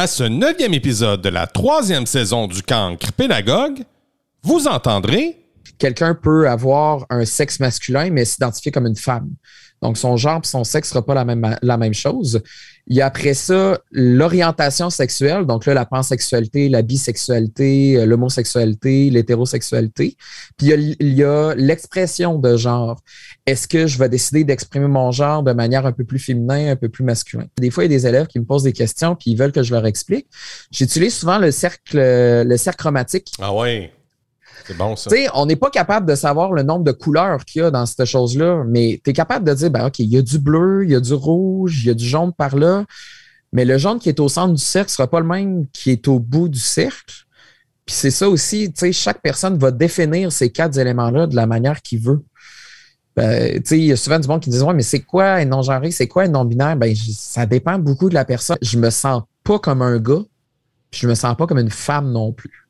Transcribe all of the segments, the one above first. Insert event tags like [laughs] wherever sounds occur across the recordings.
À ce neuvième épisode de la troisième saison du Cancre Pédagogue, vous entendrez quelqu'un peut avoir un sexe masculin, mais s'identifier comme une femme. Donc, son genre et son sexe ne sera pas la même, la même chose. Il y a après ça l'orientation sexuelle, donc là, la pansexualité, la bisexualité, euh, l'homosexualité, l'hétérosexualité. Puis il y a l'expression de genre. Est-ce que je vais décider d'exprimer mon genre de manière un peu plus féminin, un peu plus masculin? Des fois, il y a des élèves qui me posent des questions puis ils veulent que je leur explique. J'utilise souvent le cercle, le cercle chromatique. Ah ouais. On n'est pas capable de savoir le nombre de couleurs qu'il y a dans cette chose-là, mais tu es capable de dire, ben, OK, il y a du bleu, il y a du rouge, il y a du jaune par là, mais le jaune qui est au centre du cercle ne sera pas le même qui est au bout du cercle. Puis c'est ça aussi, tu chaque personne va définir ces quatre éléments-là de la manière qu'il veut. Ben, il y a souvent du monde qui dit Ouais, mais c'est quoi un non-genré, c'est quoi un non-binaire? Ben, ça dépend beaucoup de la personne. Je me sens pas comme un gars, puis je me sens pas comme une femme non plus.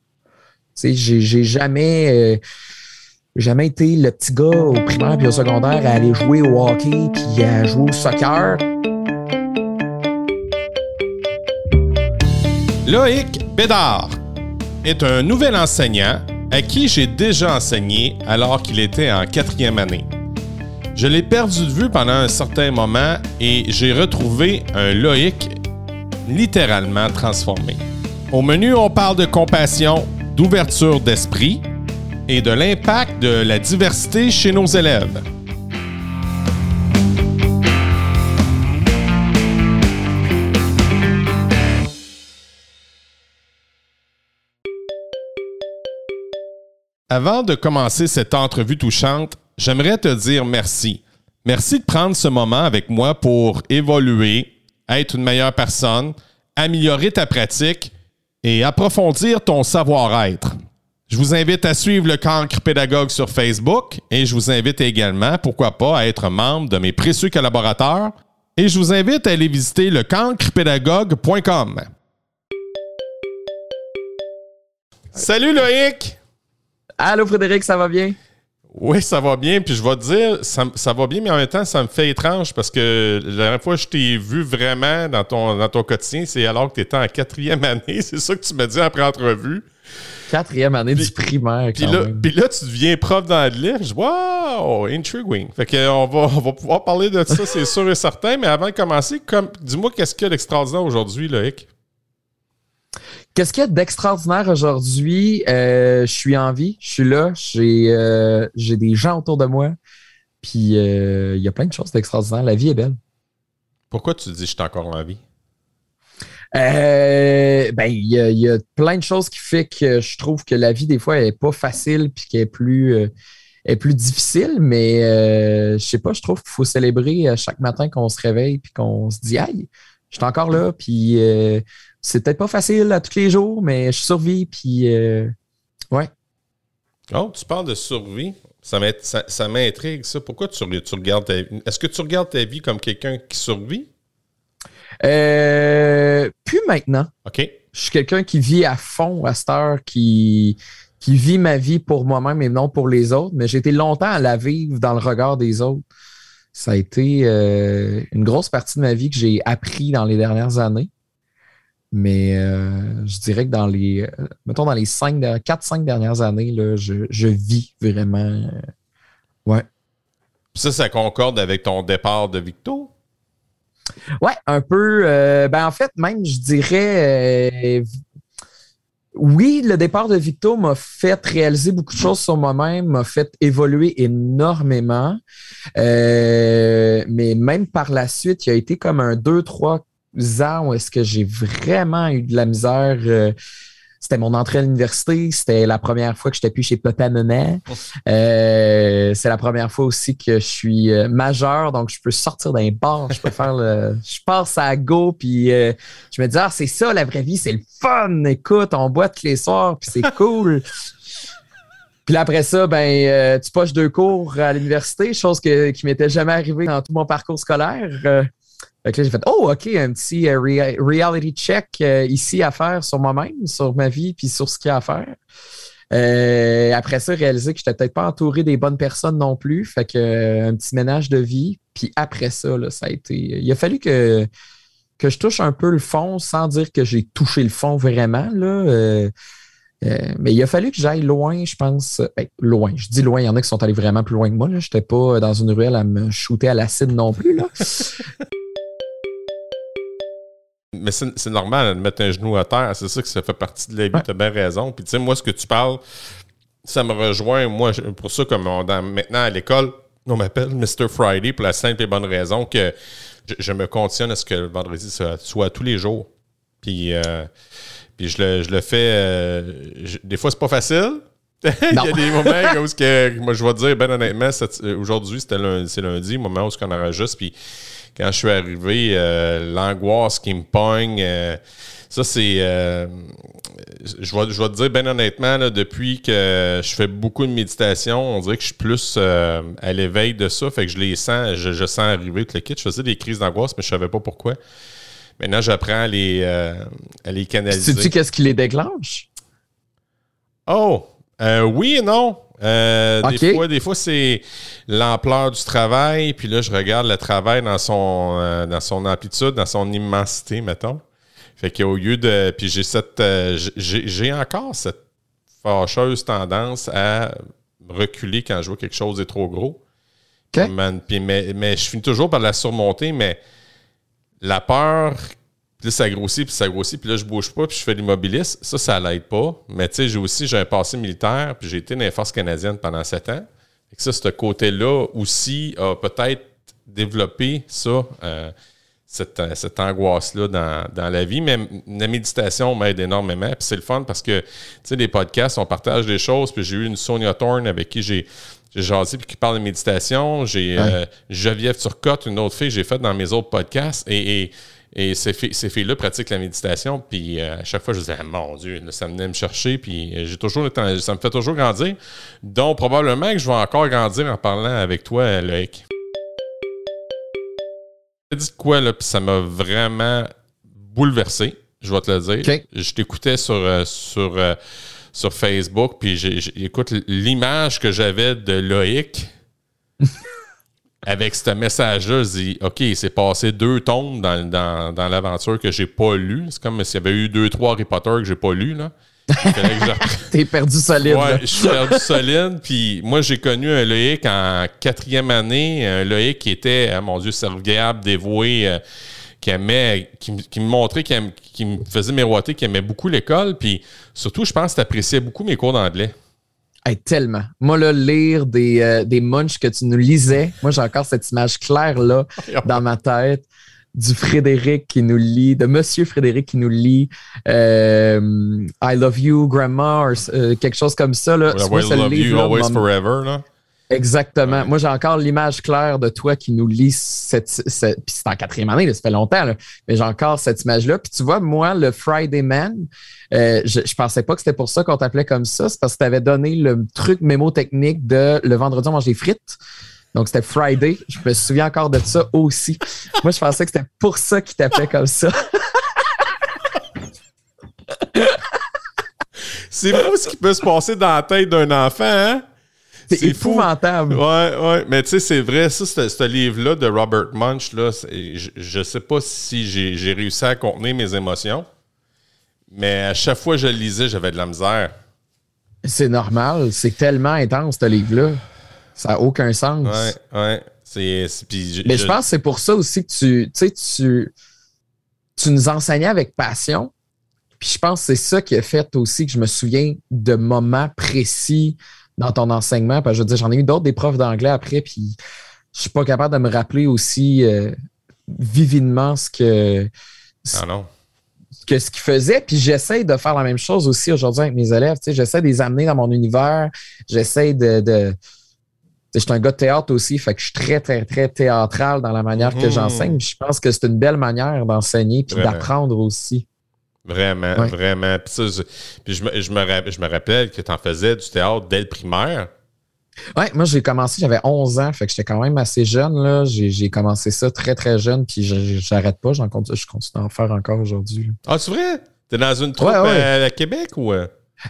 J'ai jamais, euh, jamais été le petit gars au primaire puis au secondaire à aller jouer au hockey puis à jouer au soccer. Loïc Bédard est un nouvel enseignant à qui j'ai déjà enseigné alors qu'il était en quatrième année. Je l'ai perdu de vue pendant un certain moment et j'ai retrouvé un Loïc littéralement transformé. Au menu, on parle de compassion, d'ouverture d'esprit et de l'impact de la diversité chez nos élèves. Avant de commencer cette entrevue touchante, j'aimerais te dire merci. Merci de prendre ce moment avec moi pour évoluer, être une meilleure personne, améliorer ta pratique et approfondir ton savoir-être. Je vous invite à suivre le Cancre Pédagogue sur Facebook et je vous invite également, pourquoi pas, à être membre de mes précieux collaborateurs et je vous invite à aller visiter le cancrepédagogue.com. Salut Loïc! Allô Frédéric, ça va bien? Oui, ça va bien. Puis je vais te dire, ça, va bien, mais en même temps, ça me fait étrange parce que la dernière fois que je t'ai vu vraiment dans ton, dans ton quotidien, c'est alors que tu étais en quatrième année. [laughs] C'est ça que tu m'as dit après entrevue. Quatrième année du primaire. Puis là, puis là, tu deviens prof d'anglais. Je dis, wow, intriguing. Fait qu'on va, on va pouvoir parler de ça, c'est sûr et certain. Mais avant de commencer, dis-moi qu'est-ce qu'il y a d'extraordinaire aujourd'hui, Loïc? Qu'est-ce qu'il y a d'extraordinaire aujourd'hui? Euh, je suis en vie, je suis là, j'ai euh, des gens autour de moi. Puis euh, il y a plein de choses d'extraordinaire. La vie est belle. Pourquoi tu dis je suis encore en vie? ben, il y, a plein de choses qui font que je trouve que la vie, des fois, n'est pas facile puis qu'elle est plus, est plus difficile, mais je sais pas, je trouve qu'il faut célébrer chaque matin qu'on se réveille puis qu'on se dit Aïe, je suis encore là, puis c'est peut-être pas facile à tous les jours, mais je survis, puis euh, ouais. Oh, tu parles de survie. Ça m'intrigue, ça, Pourquoi tu, regardes ta vie? Est-ce que tu regardes ta vie comme quelqu'un qui survit? Euh, plus maintenant. OK. Je suis quelqu'un qui vit à fond à cette heure, qui, qui vit ma vie pour moi-même et non pour les autres, mais j'ai été longtemps à la vivre dans le regard des autres. Ça a été euh, une grosse partie de ma vie que j'ai appris dans les dernières années. Mais euh, je dirais que dans les, euh, mettons, dans les 4-5 dernières années, là, je, vis vraiment. Euh, ouais. Ça, ça concorde avec ton départ de Victo? Ouais, un peu. ben, en fait, même, je dirais. oui, le départ de Victo m'a fait réaliser beaucoup de choses sur moi-même, m'a fait évoluer énormément. mais même par la suite, il y a été comme un 2, 3, ans où est-ce que j'ai vraiment eu de la misère. Euh, c'était mon entrée à l'université. C'était la première fois que j'étais plus chez Papa Maman. Euh, c'est la première fois aussi que je suis euh, majeur, donc je peux sortir d'un bar. Je peux faire le. Je passe à go, puis je me dis, ah, c'est ça la vraie vie, c'est le fun. Écoute, on boit tous les soirs, puis c'est cool. [laughs] Puis après ça, ben, tu poches deux cours à l'université, chose que, qui m'était jamais arrivée dans tout mon parcours scolaire. Fait là, j'ai fait Oh, OK, un petit euh, reality check euh, ici à faire sur moi-même, sur ma vie, puis sur ce qu'il y a à faire. Euh, après ça, réaliser que je n'étais peut-être pas entouré des bonnes personnes non plus. Fait un petit ménage de vie. Puis après ça, là, ça a été. Il a fallu que, que je touche un peu le fond sans dire que j'ai touché le fond vraiment. Là, mais il a fallu que j'aille loin, je pense. Ben, loin. Je dis loin, il y en a qui sont allés vraiment plus loin que moi. Je n'étais pas dans une ruelle à me shooter à l'acide non plus. Là. [laughs] mais c'est normal de mettre un genou à terre. C'est ça que ça fait partie de la vie. Tu as bien raison. Puis tu sais, moi, ce que tu parles, ça me rejoint. Moi, pour ça, comme maintenant à l'école, on m'appelle Mr. Friday pour la simple et bonne raison que je, me conditionne à ce que le vendredi soit, tous les jours. Puis, euh, puis je, le, je le fais. Euh, des fois, c'est pas facile. [laughs] Il y a des moments [laughs] où que, moi, je vais te dire, ben honnêtement, aujourd'hui, c'était lundi, c'est lundi, moment où on enregistre. Puis quand je suis arrivé, euh, l'angoisse qui me pogne ça, c'est. Euh, je, vais, je vais te dire, bien honnêtement, depuis que je fais beaucoup de méditation, on dirait que je suis plus euh, à l'éveil de ça. Fait que je les sens, je, sens arriver tout le kit. Je faisais des crises d'angoisse, mais je savais pas pourquoi. Maintenant, j'apprends à les, euh, à les canaliser. Sais-tu qu'est-ce qui les déclenche? Oh! oui et non. Des fois, des fois c'est l'ampleur du travail, puis là, je regarde le travail dans son, dans son amplitude, dans son immensité, mettons. Fait qu'au lieu de. Puis j'ai cette. Euh, j'ai encore cette fâcheuse tendance à reculer quand je vois quelque chose est trop gros. puis, mais, je finis toujours par la surmonter, mais la peur, puis ça grossit, puis ça grossit, puis là, je bouge pas, puis je fais l'immobiliste. Ça, ça l'aide pas. Mais tu sais, j'ai aussi j'ai un passé militaire, puis j'ai été dans les forces canadiennes pendant sept ans. Et ça, ce côté-là aussi a peut-être développé ça. Euh, cette, euh, cette angoisse-là dans, dans, la vie. Mais la méditation m'aide énormément. Puis c'est le fun parce que, tu sais, les podcasts, on partage des choses. Puis j'ai eu une Sonia Thorne avec qui j'ai j'ai jasé puis qui parle de méditation. J'ai euh, Geneviève Turcotte, une autre fille, j'ai fait dans mes autres podcasts. Et, et, et ces, filles, ces filles-là pratiquent la méditation. Puis euh, à chaque fois, je disais, ah, mon Dieu, ça venait me chercher. Puis j'ai toujours ça me fait toujours grandir. Donc, probablement que je vais encore grandir en parlant avec toi, Loïc dit quoi, là, puis ça m'a vraiment bouleversé, je vais te le dire. Je t'écoutais sur, euh, sur, euh, sur Facebook, puis j'écoute l'image que j'avais de Loïc. Avec ce message-là, je dis OK, il s'est passé deux tomes dans, dans, dans l'aventure que j'ai pas lu. C'est comme s'il y avait eu deux, trois Harry Potter que j'ai pas lu. Là. [laughs] T'es perdu solide. Ouais, je suis perdu solide. Puis moi, j'ai connu un Loïc en quatrième année. Un Loïc qui était, ah, mon Dieu, serviable, dévoué, euh, qui aimait, qui, me montrait, qui, me faisait miroiter, qui aimait beaucoup l'école. Puis surtout, je pense que tu appréciais beaucoup mes cours d'anglais. Tellement. Moi, là, lire des, euh, des munchs que tu nous lisais, moi, j'ai encore cette image claire-là dans ma tête du Frédéric qui nous lit, de Monsieur Frédéric qui nous lit euh, I love you, Grandma, ou euh, quelque chose comme ça. Là. I love you always forever. Là. Exactement. Moi, j'ai encore l'image claire de toi qui nous lit cette. cette puis c'est en quatrième année, ça fait longtemps, là, mais j'ai encore cette image-là. Puis tu vois, moi, le Friday Man, euh, je, je pensais pas que c'était pour ça qu'on t'appelait comme ça. C'est parce que tu avais donné le truc mémotechnique de le vendredi, on mange des frites. Donc, c'était Friday. Je me souviens encore de ça aussi. Moi, je pensais que c'était pour ça qu'il t'appelait comme ça. C'est fou ce qui peut se passer dans la tête d'un enfant, hein? C'est épouvantable. Ouais, ouais. Mais tu sais, c'est vrai, ça, ce livre-là de Robert Munch, là, je, ne sais pas si j'ai réussi à contenir mes émotions, mais à chaque fois que je le lisais, j'avais de la misère. C'est normal. C'est tellement intense, ce livre-là. Ça n'a aucun sens. Ouais, ouais. Mais je, pense que c'est pour ça aussi que tu, tu, tu nous enseignais avec passion. Puis je pense que c'est ça qui a fait aussi que je me souviens de moments précis dans ton enseignement. Parce que je veux dire, j'en ai eu d'autres des profs d'anglais après, puis je suis pas capable de me rappeler aussi euh, vividement ce que. Ah non. Que ce qu'ils faisaient. Puis j'essaie de faire la même chose aussi aujourd'hui avec mes élèves. J'essaie de les amener dans mon univers. J'essaie de je suis un gars de théâtre aussi, fait que je suis très, très, très théâtral dans la manière que mhm. j'enseigne. Je pense que c'est une belle manière d'enseigner puis d'apprendre aussi. Vraiment, vraiment. Puis, je, me, je, me, rappelle que tu en faisais du théâtre dès le primaire. Oui, moi j'ai commencé, j'avais 11 ans, fait que j'étais quand même assez jeune. J'ai commencé ça très, très jeune, puis j'arrête pas, je continue à en faire encore aujourd'hui. Ah, c'est vrai? T'es dans une troupe à Québec ou?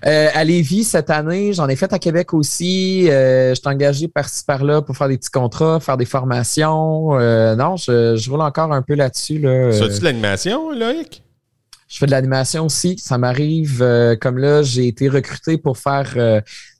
Euh, à Lévis cette année, j'en ai fait à Québec aussi. Euh, je suis engagé par-ci par-là pour faire des petits contrats, faire des formations. Euh, non, je, roule encore un peu là-dessus. Là. Ça tu de l'animation, Loïc? Je fais de l'animation aussi. Ça m'arrive comme là, j'ai été recruté pour faire.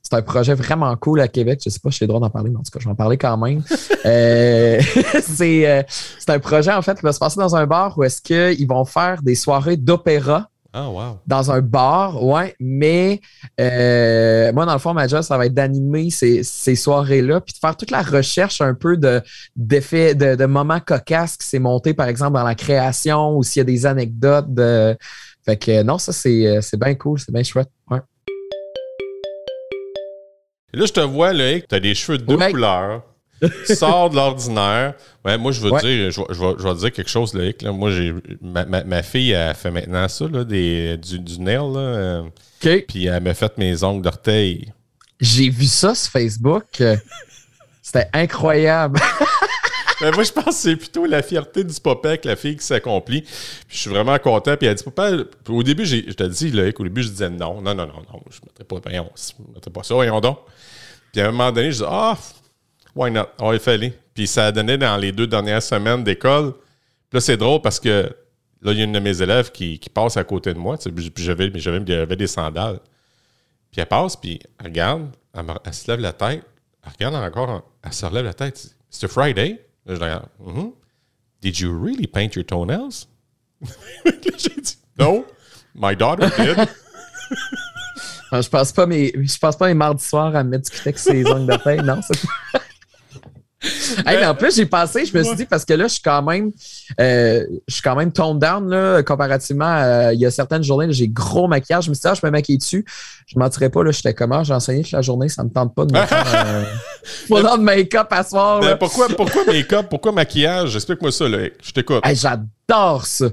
c'est un projet vraiment cool à Québec. Je sais pas si j'ai le droit d'en parler, mais en tout cas, je vais en parler quand même. [laughs] [laughs] c'est, c'est un projet, en fait, qui va se passer dans un bar où est-ce qu'ils vont faire des soirées d'opéra ah, wow. Dans un bar, ouais. Mais euh, moi, dans le fond, ma job, ça va être d'animer ces, soirées-là, puis de faire toute la recherche un peu de, d'effets, de, moments cocasses qui s'est monté, par exemple, dans la création ou s'il y a des anecdotes. De... Fait que non, ça, c'est, bien cool, c'est bien chouette. Ouais. Là, je te vois, Loïc, tu as des cheveux de deux couleurs. Sors de l'ordinaire. Ouais, moi, je veux dire, je, je, vais, dire quelque chose, Loïc. Là. Moi, j'ai ma, ma, fille a fait maintenant ça, là, des, du, du nail. Là, euh, Puis elle m'a fait mes ongles d'orteil. J'ai vu ça sur Facebook. [laughs] C'était incroyable. Mais [laughs] moi, je pense que c'est plutôt la fierté du papa que la fille qui s'accomplit. Puis je suis vraiment content. Puis elle dit, papa, au début, je te dis, Loïc, au début, je disais non, non, non, non, non, je ne mettrais pas, je mettrais pas ça, voyons donc. Puis à un moment donné, je dis, ah, Why not? Oh, il fallait. Puis ça a donné dans les deux dernières semaines d'école. Puis là, c'est drôle parce que là, il y a une de mes élèves qui, passe à côté de moi. Puis j'avais, j'avais, des sandales. Puis elle passe, puis elle regarde, elle, se lève la tête. Elle regarde encore, elle se relève la tête. C'est Friday? je regarde. Mm-hmm. Did you really paint your toenails? [laughs] J'ai dit, no, my daughter did. [laughs] je passe pas mes, je passe pas mes mardis soirs à me mettre du avec ses ongles de tête, non? [laughs] [laughs] mais en plus, j'ai passé, je me suis dit, parce que là, je suis quand même, euh, je suis quand même toned down, là, comparativement à, il y a certaines journées, j'ai gros maquillage. Je me suis dit, ah, je me maquille dessus. Je ne mentirais pas, là, j'étais comment, j'ai enseigné toute la journée, ça ne me tente pas de me faire euh, [laughs] de make-up à soir. pourquoi, pourquoi make-up? Pourquoi maquillage? Explique-moi ça, là. Je t'écoute. j'adore ça.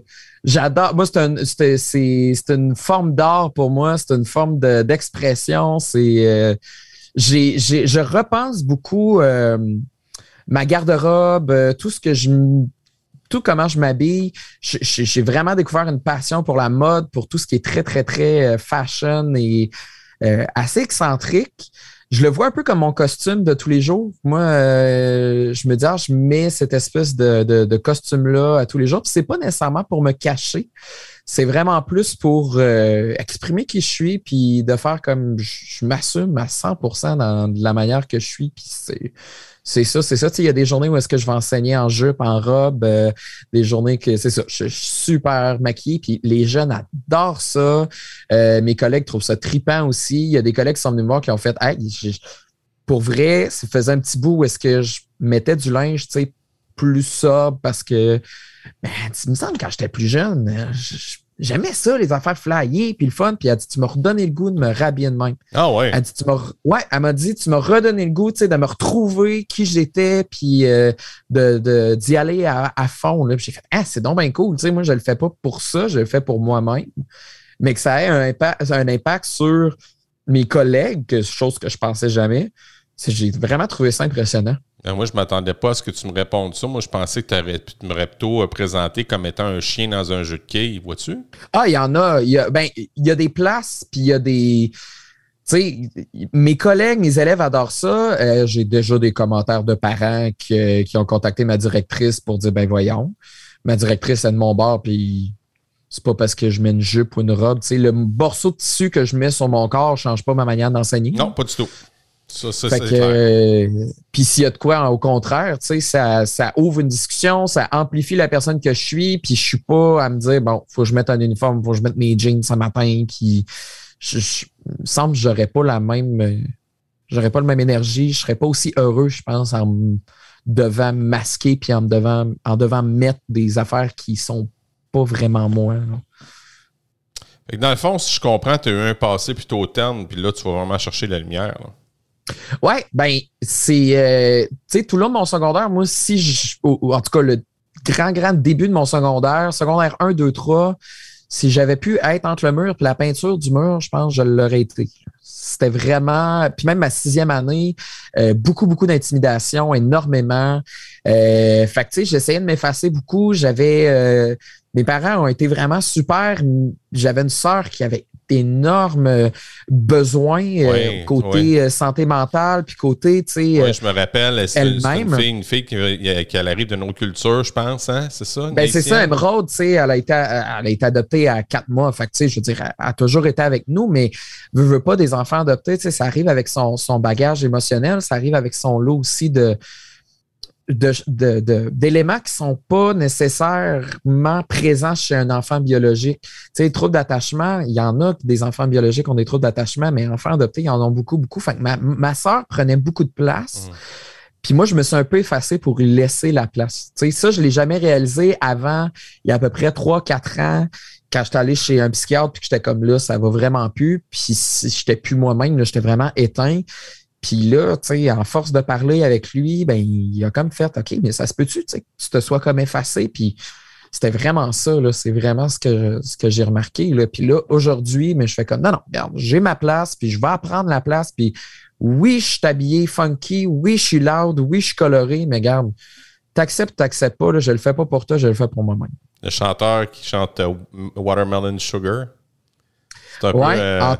J'adore. Moi, c'est une forme d'art pour moi. C'est une forme d'expression. c'est. Euh, je repense beaucoup. Euh, ma garde-robe, euh, tout ce que je tout comment je m'habille. J'ai vraiment découvert une passion pour la mode, pour tout ce qui est très, très, très euh, fashion et euh, assez excentrique. Je le vois un peu comme mon costume de tous les jours. Moi, je me dis, ah, je mets cette espèce de, de, costume-là à tous les jours. C'est pas nécessairement pour me cacher. C'est vraiment plus pour exprimer qui je suis, puis de faire comme je, m'assume à 100% dans la manière que je suis. Puis c'est c'est ça, c'est ça. Il y a des journées où est-ce que je vais enseigner en jupe, en robe, euh, des journées que c'est ça, je suis super maquillée, puis les jeunes adorent ça. Euh, mes collègues trouvent ça tripant aussi. Il y a des collègues qui sont venus me voir qui ont fait Hey, pour vrai, ça faisait un petit bout où est-ce que je mettais du linge, tu sais, plus ça parce que ben, il me semble quand j'étais plus jeune, je, J'aimais ça, les affaires flyées, puis le fun. Puis elle a dit, tu m'as redonné le goût de me rhabiller de même. Ah ouais. Elle dit, tu m'as, ouais, elle m'a dit, tu m'as redonné le goût, tu sais, de me retrouver qui j'étais, puis euh, de, d'y aller à, fond. Là. Puis j'ai fait, ah, c'est donc bien cool. Tu sais, moi, je le fais pas pour ça, je le fais pour moi-même. Mais que ça ait un impact, un impact sur mes collègues, chose que je pensais jamais. J'ai vraiment trouvé ça impressionnant. Ben, moi, je ne m'attendais pas à ce que tu me répondes ça. Moi, je pensais que tu m'aurais plutôt présenté comme étant un chien dans un jeu de quilles, vois-tu? Ah, il y en a. Il y a, ben, il y a des places, puis il y a des. Tu sais, mes collègues, mes élèves adorent ça. Euh, j'ai déjà des commentaires de parents qui, qui, ont contacté ma directrice pour dire ben voyons. Ma directrice est de mon bord, puis c'est pas parce que je mets une jupe ou une robe. Tu sais, le morceau de tissu que je mets sur mon corps ne change pas ma manière d'enseigner. Non, pas du tout. Ça, ça euh, Puis s'il y a de quoi, au contraire, tu sais, ça, ça ouvre une discussion, ça amplifie la personne que je suis, puis je suis pas à me dire, bon, faut que je mette un uniforme, faut que je mette mes jeans ce matin, puis je, je me semble que j'aurais pas la même, j'aurais pas la même énergie, je serais pas aussi heureux, je pense, en me devant masquer, puis en devant, en devant mettre des affaires qui sont pas vraiment moi. Dans le fond, si je comprends, tu as eu un passé plutôt terne, puis là, tu vas vraiment chercher la lumière. Ouais, ben, c'est. Euh, tu sais, tout le long de mon secondaire, moi, si je. en tout cas, le grand, grand début de mon secondaire, secondaire 1, 2, 3, si j'avais pu être entre le mur et la peinture du mur, je pense que je l'aurais été. C'était vraiment. Puis même ma sixième année, euh, beaucoup, beaucoup d'intimidation, énormément. Euh, fait que, j'essayais de m'effacer beaucoup. J'avais. mes parents ont été vraiment super. J'avais une sœur qui avait d'énormes besoins euh, côté euh, santé mentale, puis côté, tu sais. Oui, je me rappelle, c'est une fille, une fille qui, qui arrive d'une autre culture, je pense, hein? C'est ça? Ben, c'est ça, Emerald, tu sais, elle, a été, elle a été adoptée à quatre mois. Fait tu sais, je veux dire, elle a toujours été avec nous, mais ne veut pas des enfants adoptés, tu sais, ça arrive avec son, son bagage émotionnel, ça arrive avec son lot aussi de d'éléments de, qui ne sont pas nécessairement présents chez un enfant biologique. Tu sais, troubles d'attachement, il y en a des enfants biologiques ont des troubles d'attachement, mais enfants adoptés, ils en ont beaucoup, beaucoup. Fait ma, ma soeur prenait beaucoup de place. Mmh. Puis moi, je me suis un peu effacé pour lui laisser la place. Tu sais, ça, je ne l'ai jamais réalisé avant, il y a à peu près 3-4 ans, quand j'étais allé chez un psychiatre, puis que j'étais comme là, ça va vraiment plus. Puis si j'étais plus moi-même, j'étais vraiment éteint. Puis là, tu sais, en force de parler avec lui, ben, il a comme fait OK, mais ça se peut-tu, tu tu te sois comme effacé? Puis c'était vraiment ça, là. C'est vraiment ce que, ce que j'ai remarqué. Là. Puis là, aujourd'hui, mais je fais comme non, non, regarde, j'ai ma place, puis je vais apprendre la place. Puis oui, je suis habillé funky, oui, je suis loud, oui, je suis coloré, mais regarde, t'acceptes, t'acceptes pas, là, je le fais pas pour toi, je le fais pour moi-même. Le chanteur qui chante euh, Watermelon Sugar. C'est un peu. Euh,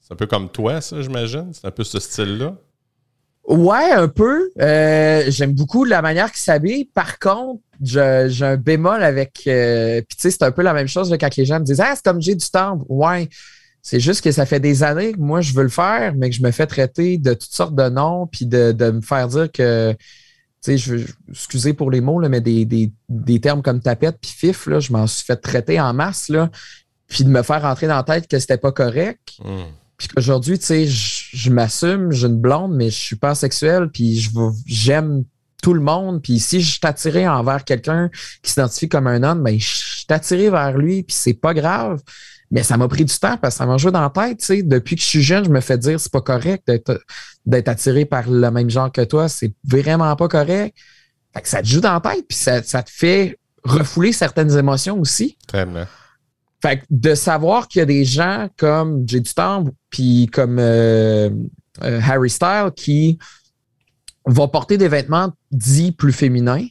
c'est un peu comme toi, ça, j'imagine. C'est un peu ce style-là. Ouais, un peu. Euh, j'aime beaucoup la manière qu'il s'habille. Par contre, j'ai un bémol avec. Euh, puis tu sais, c'est un peu la même chose quand les gens me disent Ah, c'est comme j'ai du temps. Ouais. C'est juste que ça fait des années que moi, je veux le faire, mais que je me fais traiter de toutes sortes de noms, puis de, me faire dire que. Tu sais, je excusez pour les mots, là, mais des, des, termes comme tapette puis fif, là, je m'en suis fait traiter en masse, là, puis de me faire rentrer dans la tête que c'était pas correct. Hmm. Puis qu'aujourd'hui, tu sais, je, m'assume, j'ai une blonde, mais je suis pas sexuel, puis je j'aime tout le monde. Puis si je attiré envers quelqu'un qui s'identifie comme un homme, ben je suis attiré vers lui, puis c'est pas grave. Mais ça m'a pris du temps parce que ça m'a joué dans la tête. Tu sais. Depuis que je suis jeune, je me fais dire c'est pas correct d'être attiré par le même genre que toi. C'est vraiment pas correct. Fait que ça te joue dans la tête, puis ça, ça te fait refouler certaines émotions aussi. Fait que de savoir qu'il y a des gens comme Jay du puis comme euh, euh, Harry Styles qui vont porter des vêtements dits plus féminins.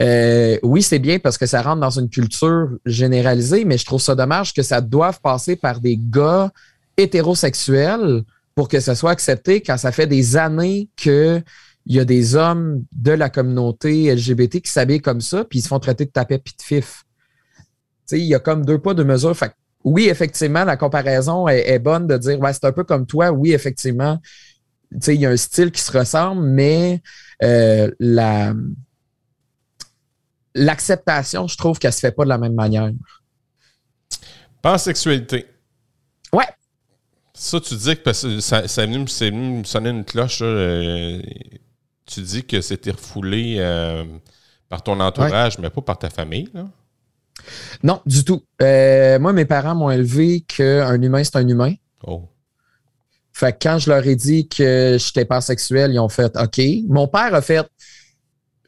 Euh, oui, c'est bien parce que ça rentre dans une culture généralisée, mais je trouve ça dommage que ça doive passer par des gars hétérosexuels pour que ça soit accepté quand ça fait des années qu'il y a des hommes de la communauté LGBT qui s'habillent comme ça, puis ils se font traiter de tapet pis de fif il y a comme deux pas, deux mesures. Fait oui, effectivement, la comparaison est, bonne de dire, ouais, c'est un peu comme toi. Oui, effectivement, il y a un style qui se ressemble, mais euh, la, l'acceptation, je trouve qu'elle se fait pas de la même manière. Pansexualité. Ouais. Ça, tu dis que parce que ça, ça venu, me sonner une cloche. Euh, tu dis que c'était refoulé euh, par ton entourage, mais pas par ta famille. Là. Non, du tout. Euh, moi, mes parents m'ont élevé qu'un humain, c'est un humain. Oh. Fait que quand je leur ai dit que j'étais pansexuel, ils ont fait OK. Mon père a fait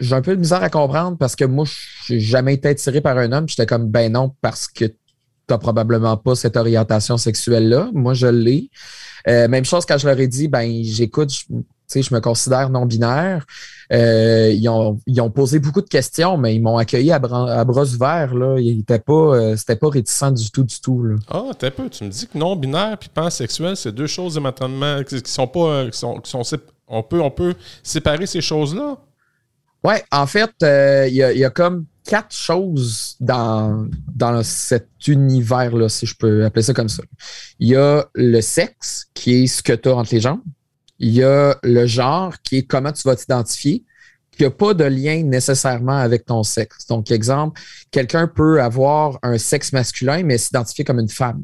j'ai un peu de misère à comprendre parce que moi, je n'ai jamais été attiré par un homme. J'étais comme ben non, parce que tu n'as probablement pas cette orientation sexuelle-là. Moi, je l'ai. Euh, même chose quand je leur ai dit, ben j'écoute, je me considère non-binaire. Euh, ils, ont, ils, ont, posé beaucoup de questions, mais ils m'ont accueilli à, bras, ouverts. Là. Ils pas, euh, c'était pas réticent du tout, du tout. Ah, t'es peu. Tu me dis que non-binaire et pansexuel, c'est deux choses éventuellement qui, sont pas. Euh, qui sont, qui sont, on, peut, on peut séparer ces choses-là? Oui, en fait, il y, a, y, a comme quatre choses dans, dans cet univers-là, si je peux appeler ça comme ça. Il y a le sexe, qui est ce que tu as entre les jambes. Il y a le genre qui est comment tu vas t'identifier, qui n'a pas de lien nécessairement avec ton sexe. Donc, exemple, quelqu'un peut avoir un sexe masculin, mais s'identifier comme une femme.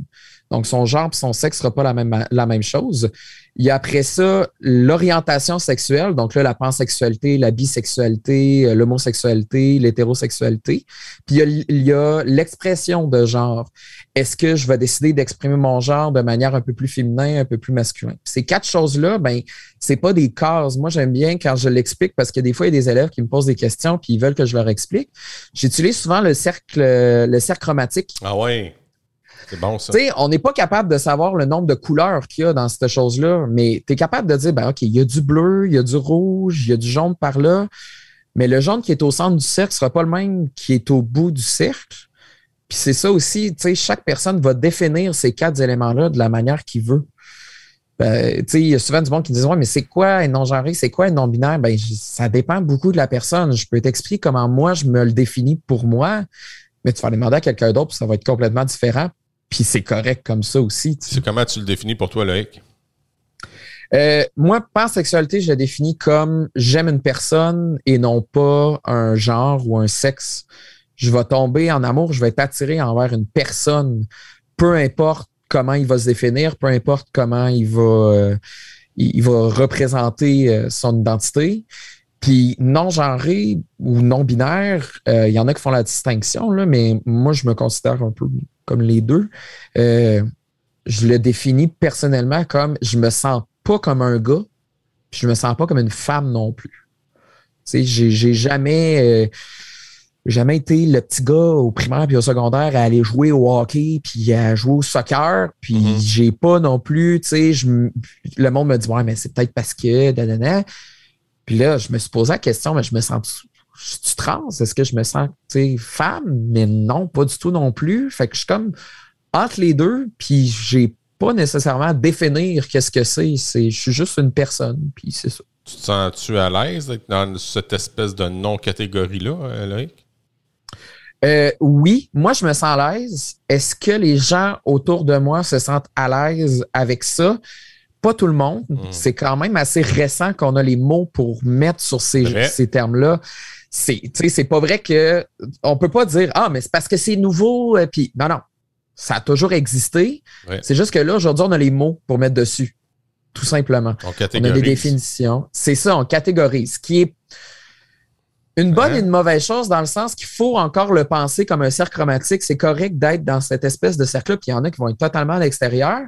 Donc, son genre et son sexe ne sera pas la même, la même chose. Il y a après ça l'orientation sexuelle, donc là, la pansexualité, la bisexualité, euh, l'homosexualité, l'hétérosexualité. Puis il y a l'expression de genre. Est-ce que je vais décider d'exprimer mon genre de manière un peu plus féminin, un peu plus masculin? Ces quatre choses-là, ben, c'est pas des cases. Moi, j'aime bien quand je l'explique parce que des fois, il y a des élèves qui me posent des questions puis ils veulent que je leur explique. J'utilise souvent le cercle, le cercle chromatique. Ah ouais. C'est bon, ça. on n'est pas capable de savoir le nombre de couleurs qu'il y a dans cette chose-là, mais tu es capable de dire, ben, OK, il y a du bleu, il y a du rouge, il y a du jaune par là, mais le jaune qui est au centre du cercle ne sera pas le même qui est au bout du cercle. Puis c'est ça aussi, tu chaque personne va définir ces quatre éléments-là de la manière qu'il veut. Ben, il y a souvent du monde qui dit Ouais, mais c'est quoi un non-genré, c'est quoi un non-binaire? Ben, ça dépend beaucoup de la personne. Je peux t'expliquer comment moi, je me le définis pour moi, mais tu vas demander à quelqu'un d'autre, ça va être complètement différent. Puis c'est correct comme ça aussi. C'est comment tu le définis pour toi, Loïc? Euh, moi, pansexualité, je la définis comme j'aime une personne et non pas un genre ou un sexe. Je vais tomber en amour, je vais être attiré envers une personne, peu importe comment il va se définir, peu importe comment il va, euh, il va représenter euh, son identité. Puis non-genré ou non-binaire, euh, il y en a qui font la distinction, là, mais moi, je me considère un peu comme les deux. je le définis personnellement comme je me sens pas comme un gars, puis je me sens pas comme une femme non plus. Tu sais, j'ai jamais jamais été le petit gars au primaire puis au secondaire à aller jouer au hockey puis à jouer au soccer. Puis mm-hmm. j'ai pas non plus, tu sais, le monde me dit Ouais, mais c'est peut-être parce que. Puis là, je me suis posé la question, mais je me sens. Je suis trans? Est-ce que je me sens femme? Mais non, pas du tout non plus. Fait que je suis comme entre les deux, puis j'ai pas nécessairement à définir qu'est-ce que c'est. Je suis juste une personne, puis c'est ça. Tu te sens-tu à l'aise dans cette espèce de non-catégorie-là, euh, Loïc? Euh, oui, moi, je me sens à l'aise. Est-ce que les gens autour de moi se sentent à l'aise avec ça? Pas tout le monde. Hmm. C'est quand même assez récent qu'on a les mots pour mettre sur ces, ces termes-là. C'est, c'est pas vrai que on peut pas dire Ah, mais c'est parce que c'est nouveau. Euh, puis non, non. Ça a toujours existé. C'est juste que là, aujourd'hui, on a les mots pour mettre dessus. Tout simplement. On, on a des définitions. C'est ça, on catégorise. Ce qui est une bonne et une mauvaise chose dans le sens qu'il faut encore le penser comme un cercle chromatique. C'est correct d'être dans cette espèce de cercle-là, puis il y en a qui vont être totalement à l'extérieur.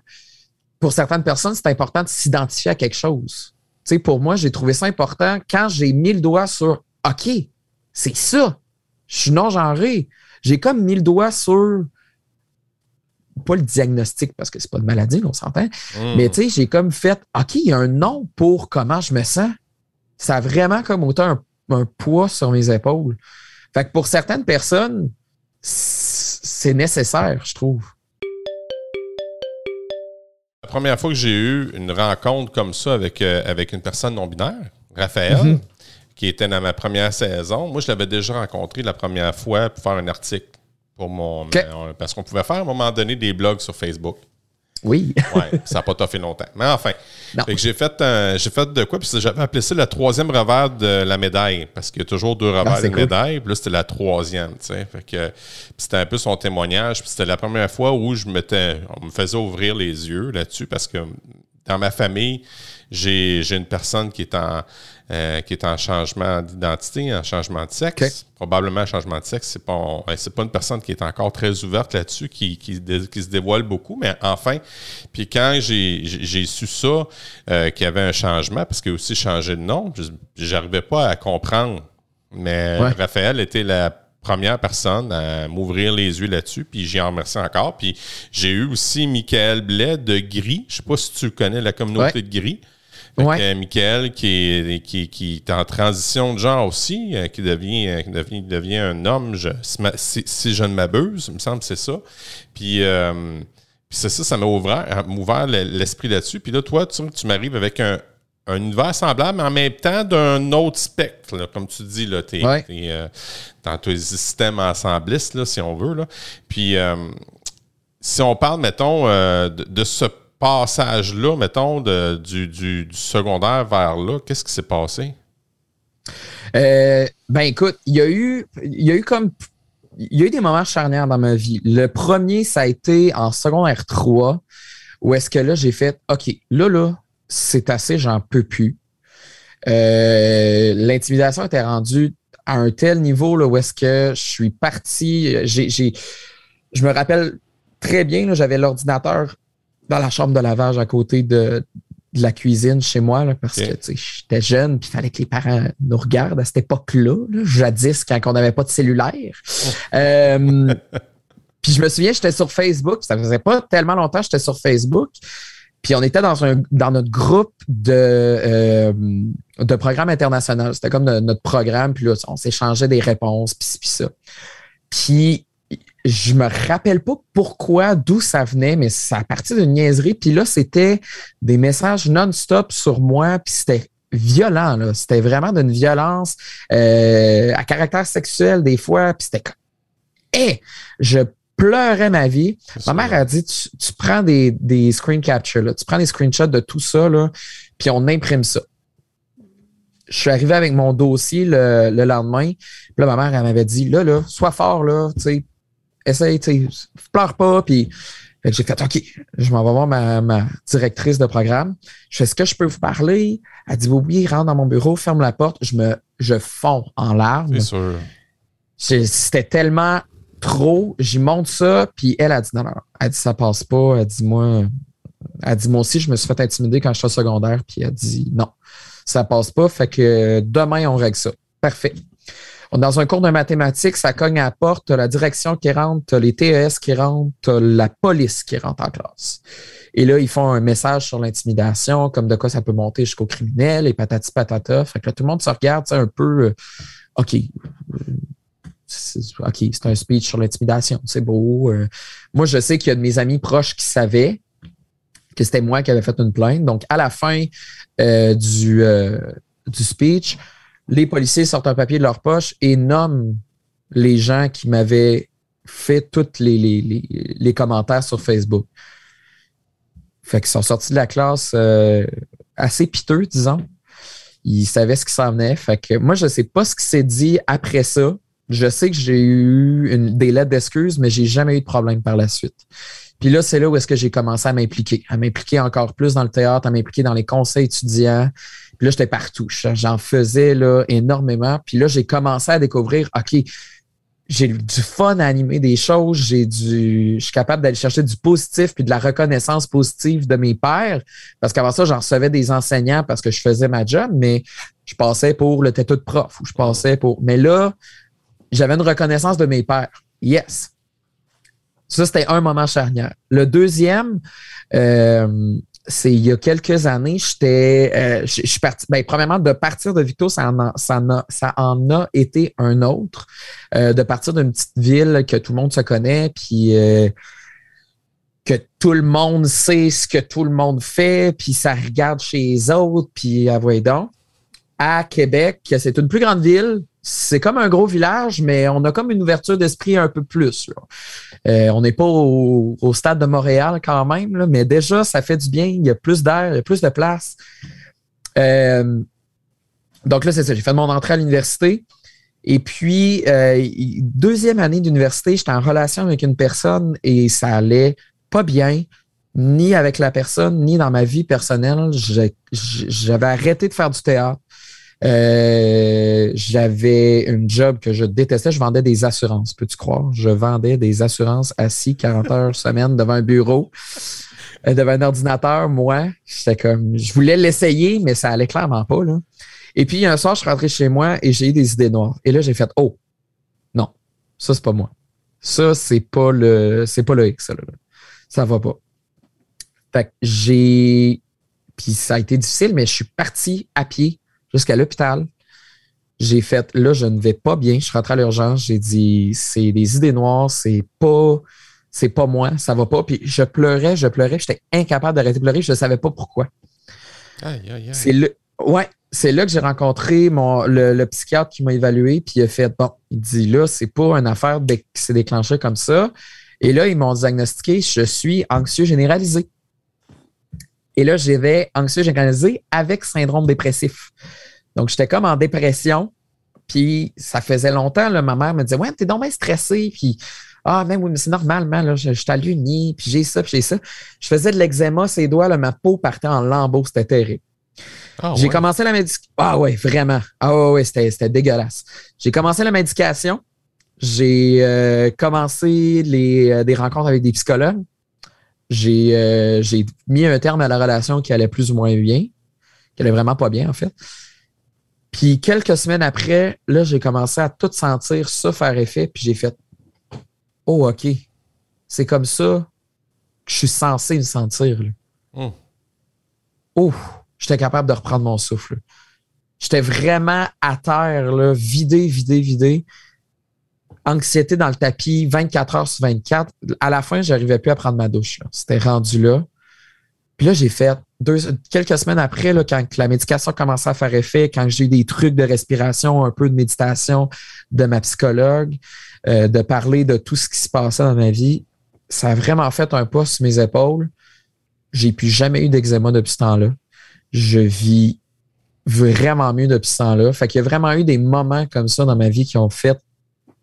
Pour certaines personnes, c'est important de s'identifier à quelque chose. Pour moi, j'ai trouvé ça important quand j'ai mis le doigt sur OK, c'est ça. Je suis non-genré. J'ai comme mis le doigt sur pas le diagnostic parce que c'est pas de maladie, on s'entend. Hmm. Mais tu sais, j'ai comme fait OK, il y a un nom pour comment je me sens. Ça a vraiment comme autant un un poids sur mes épaules. Fait que pour certaines personnes, c'est nécessaire, je trouve. La première fois que j'ai eu une rencontre comme ça avec, euh, avec une personne non-binaire, Raphaël, mhm. Qui était dans ma première saison, moi, je l'avais déjà rencontré la première fois pour faire un article pour mon. Parce qu'on pouvait faire à un moment donné des blogs sur Facebook. Oui. [laughs] ouais, ça n'a pas fait longtemps. Mais enfin, j'ai fait, j'ai fait de quoi? Puis j'avais appelé ça le troisième revers de la médaille, parce qu'il y a toujours deux revers ah, de médaille. Puis là, c'était la troisième, tu sais. Fait que c'était un peu son témoignage. Puis c'était la première fois où je m'étais, on me faisait ouvrir les yeux là-dessus, parce que dans ma famille, j'ai une personne qui est en euh, qui est en changement d'identité, en changement de sexe. Probablement un changement de sexe. C'est pas, c'est pas une personne qui est encore très ouverte là-dessus, qui, qui, se dévoile beaucoup, mais enfin. Puis quand j'ai su ça, euh, qu'il y avait un changement, parce qu'il a aussi changé de nom, j'arrivais pas à comprendre. Mais Raphaël était la première personne à m'ouvrir les yeux là-dessus, puis j'y en remercie encore. Puis j'ai eu aussi Michael Blais de Gris. Je sais pas si tu connais la communauté de Gris. Ouais. Michael qui est, qui, qui, est en transition de genre aussi, euh, qui, devient, euh, devient, devient, un homme, je, si, je ne m'abuse, il me semble que c'est ça. Puis, euh, c'est ça, ça m'a ouvert, ouvert l'esprit là-dessus. Puis là, toi, tu, tu m'arrives avec un, un univers semblable, mais en même temps d'un autre spectre, comme tu dis, là, t'es, dans tes systèmes ensemblistes, là, si on veut. Là. Puis si on parle, mettons, de, de ce passage-là, mettons, du, secondaire vers là, qu'est-ce qui s'est passé? Euh, ben écoute, il y a eu, il y a eu comme il y a eu des moments charnières dans ma vie. Le premier, ça a été en secondaire 3, où est-ce que là, j'ai fait OK, là, là, c'est assez, j'en peux plus. Euh, l'intimidation était rendue à un tel niveau là, où est-ce que je suis parti. J'ai, je me rappelle très bien, j'avais l'ordinateur dans la chambre de lavage à côté de, la cuisine chez moi, là, parce que j'étais jeune, puis il fallait que les parents nous regardent à cette époque-là, jadis, quand on n'avait pas de cellulaire. Oh. Euh, [laughs] puis je me souviens, j'étais sur Facebook, ça faisait pas tellement longtemps que j'étais sur Facebook. Puis on était dans un dans notre groupe de, euh, de programme international. C'était comme notre programme, puis là, on s'échangeait des réponses, puis, puis ça. Puis je me rappelle pas pourquoi, d'où ça venait, mais ça a parti d'une niaiserie. Puis là, c'était des messages non-stop sur moi, puis c'était violent. Là. C'était vraiment d'une violence euh, à caractère sexuel des fois. Puis c'était comme, hé, je pleurais ma vie. Ma mère a dit, tu, prends des, des screen captures, là, tu prends des screenshots de tout ça, là, puis on imprime ça. Je suis arrivé avec mon dossier le, le lendemain. Puis là, ma mère, elle m'avait dit, là, là, sois fort, là, tu sais, essaye, tu sais, pleure pas. Puis j'ai fait, OK, je m'en vais voir ma, ma, directrice de programme. Je fais, ce que je peux vous parler? Elle dit, oui, rentre dans mon bureau, ferme la porte. Je me, je fonds en larmes. C'était tellement trop. J'y monte ça, puis elle a dit, non, non, elle dit, ça passe pas. Elle dit, moi, elle dit, moi aussi, je me suis fait intimider quand je suis au secondaire, puis elle dit, non, ça passe pas. Fait que demain, on règle ça. Parfait. Dans un cours de mathématiques, ça cogne à la porte, la direction qui rentre, les TES qui rentrent, la police qui rentre en classe. Et là, ils font un message sur l'intimidation, comme de quoi ça peut monter jusqu'au criminel, et patati patata. Fait que là, tout le monde se regarde, c'est un peu, euh, OK, OK, c'est un speech sur l'intimidation, c'est beau. Euh. moi, je sais qu'il y a de mes amis proches qui savaient que c'était moi qui avais fait une plainte. Donc, à la fin euh, du, du speech, les policiers sortent un papier de leur poche et nomment les gens qui m'avaient fait tous les, les, commentaires sur Facebook. Fait qu'ils sont sortis de la classe euh, assez piteux, disons. Ils savaient ce qui s'en venait. Fait que moi, je ne sais pas ce qui s'est dit après ça. Je sais que j'ai eu des lettres d'excuses, mais j'ai jamais eu de problème par la suite. Puis là, c'est là où est-ce que j'ai commencé à m'impliquer, à m'impliquer encore plus dans le théâtre, à m'impliquer dans les conseils étudiants, puis là, j'étais partout. J'en faisais là, énormément. Puis là, j'ai commencé à découvrir, OK, j'ai du fun à animer des choses, j'ai du, je suis capable d'aller chercher du positif puis de la reconnaissance positive de mes pères. Parce qu'avant ça, j'en recevais des enseignants parce que je faisais ma job, mais je passais pour le tête de prof ou je passais pour. Mais là, j'avais une reconnaissance de mes pères. Yes. Ça, c'était un moment charnière. Le deuxième, euh, c'est il y a quelques années, j'étais, euh, je, suis parti. Ben, premièrement, de partir de Victo, ça en a, ça en a, été un autre. Euh, de partir d'une petite ville que tout le monde se connaît, puis euh, que tout le monde sait ce que tout le monde fait, puis ça regarde chez les autres, puis à donc. À Québec, c'est une plus grande ville, c'est comme un gros village, mais on a comme une ouverture d'esprit un peu plus. Euh, on n'est pas au, stade de Montréal quand même, mais déjà, ça fait du bien. Il y a plus d'air, il y a plus de place. Euh, donc là, c'est ça. J'ai fait mon entrée à l'université. Et puis, euh, deuxième année d'université, j'étais en relation avec une personne et ça allait pas bien, ni avec la personne, ni dans ma vie personnelle. J'avais arrêté de faire du théâtre. Euh, j'avais une job que je détestais. Je vendais des assurances, peux-tu croire? Je vendais des assurances assis 40 heures semaine devant un bureau, euh, devant un ordinateur. Moi, j'étais comme, je voulais l'essayer, mais ça allait clairement pas. Là. Et puis, un soir, je suis rentré chez moi et j'ai eu des idées noires. Et là, j'ai fait, oh, non, ça, c'est pas moi. Ça, c'est pas le, c'est pas le X, ça, là. ça va pas. Fait que j'ai, puis ça a été difficile, mais je suis parti à pied jusqu'à l'hôpital. J'ai fait, là, je ne vais pas bien. Je suis rentré à l'urgence. J'ai dit, c'est des idées noires, c'est pas, c'est pas moi, ça va pas. Puis je pleurais, je pleurais. J'étais incapable d'arrêter de pleurer. Je ne savais pas pourquoi. C'est le, ouais, c'est là que j'ai rencontré mon, le, psychiatre qui m'a évalué. Puis il a fait, bon, il dit, là, c'est pas une affaire qui s'est déclenchée comme ça. Et là, ils m'ont diagnostiqué, je suis anxieux généralisé. Et là, j'avais anxieux généralisé avec syndrome dépressif. Donc, j'étais comme en dépression. Puis, ça faisait longtemps, là, ma mère me disait Ouais, t'es donc bien stressé. Puis, ah, même, oui, mais c'est normalement, là, je, je suis puis j'ai ça, puis j'ai ça. Je faisais de l'eczéma, ses doigts, là, ma peau partait en lambeaux, c'était terrible. Ah, j'ai commencé la médication. Ah, ouais, vraiment. Ah, ouais, ouais c'était dégueulasse. J'ai commencé la médication. J'ai euh, commencé les, euh, des rencontres avec des psychologues. Euh, j'ai mis un terme à la relation qui allait plus ou moins bien, qui allait vraiment pas bien, en fait. Puis quelques semaines après, là, j'ai commencé à tout sentir ça faire effet, puis j'ai fait Oh, OK. C'est comme ça que je suis censé me sentir. Là. Oh, j'étais capable de reprendre mon souffle. J'étais vraiment à terre, là, vidé, vidé, vidé. Anxiété dans le tapis 24 heures sur 24. À la fin, j'arrivais plus à prendre ma douche. C'était rendu là. Puis là, j'ai fait quelques semaines après, quand la médication commençait à faire effet, quand j'ai eu des trucs de respiration, un peu de méditation de ma psychologue, euh, de parler de tout ce qui se passait dans ma vie, ça a vraiment fait un pas sur mes épaules. J'ai plus jamais eu d'eczéma depuis ce temps-là. Je vis vraiment mieux depuis ce temps-là. Fait qu'il y a vraiment eu des moments comme ça dans ma vie qui ont fait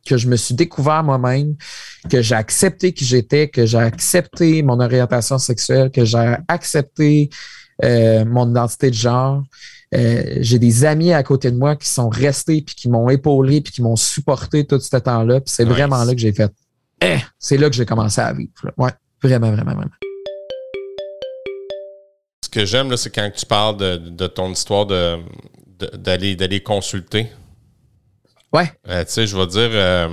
que je me suis découvert moi-même, que j'ai accepté qui j'étais, que j'ai accepté mon orientation sexuelle, que j'ai accepté euh, mon identité de genre. Euh, j'ai des amis à côté de moi qui sont restés puis qui m'ont épaulé puis qui m'ont supporté tout ce temps-là. Puis c'est vraiment là que j'ai fait. Eh, c'est là que j'ai commencé à vivre. Ouais, vraiment, vraiment, vraiment. Ce que j'aime, c'est quand tu parles de, ton histoire de, d'aller, d'aller consulter. Ouais. Euh, tu sais, je vais dire, euh,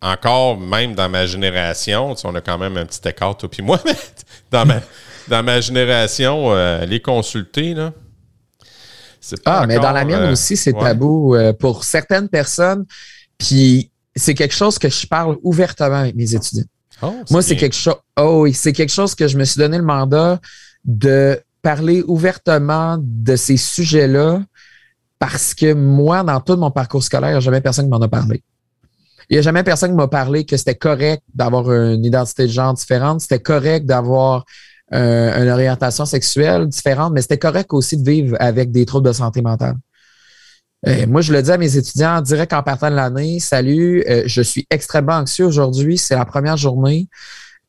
encore, même dans ma génération, on a quand même un petit écart, toi puis moi, [laughs] mais dans ma, dans ma génération, euh, aller consulter, là, ah, mais dans la mienne aussi, c'est tabou pour certaines personnes. Puis c'est quelque chose que je parle ouvertement avec mes étudiants. Oh, Moi, c'est quelque chose. Oh oui, c'est quelque chose que je me suis donné le mandat de parler ouvertement de ces sujets-là parce que moi, dans tout mon parcours scolaire, il n'y a jamais personne qui m'en a parlé. Il n'y a jamais personne qui m'a parlé que c'était correct d'avoir une identité de genre différente, c'était correct d'avoir euh, une orientation sexuelle différente, mais c'était correct aussi de vivre avec des troubles de santé mentale. Moi, je le dis à mes étudiants direct en partant de l'année. Salut, euh, je suis extrêmement anxieux aujourd'hui. C'est la première journée.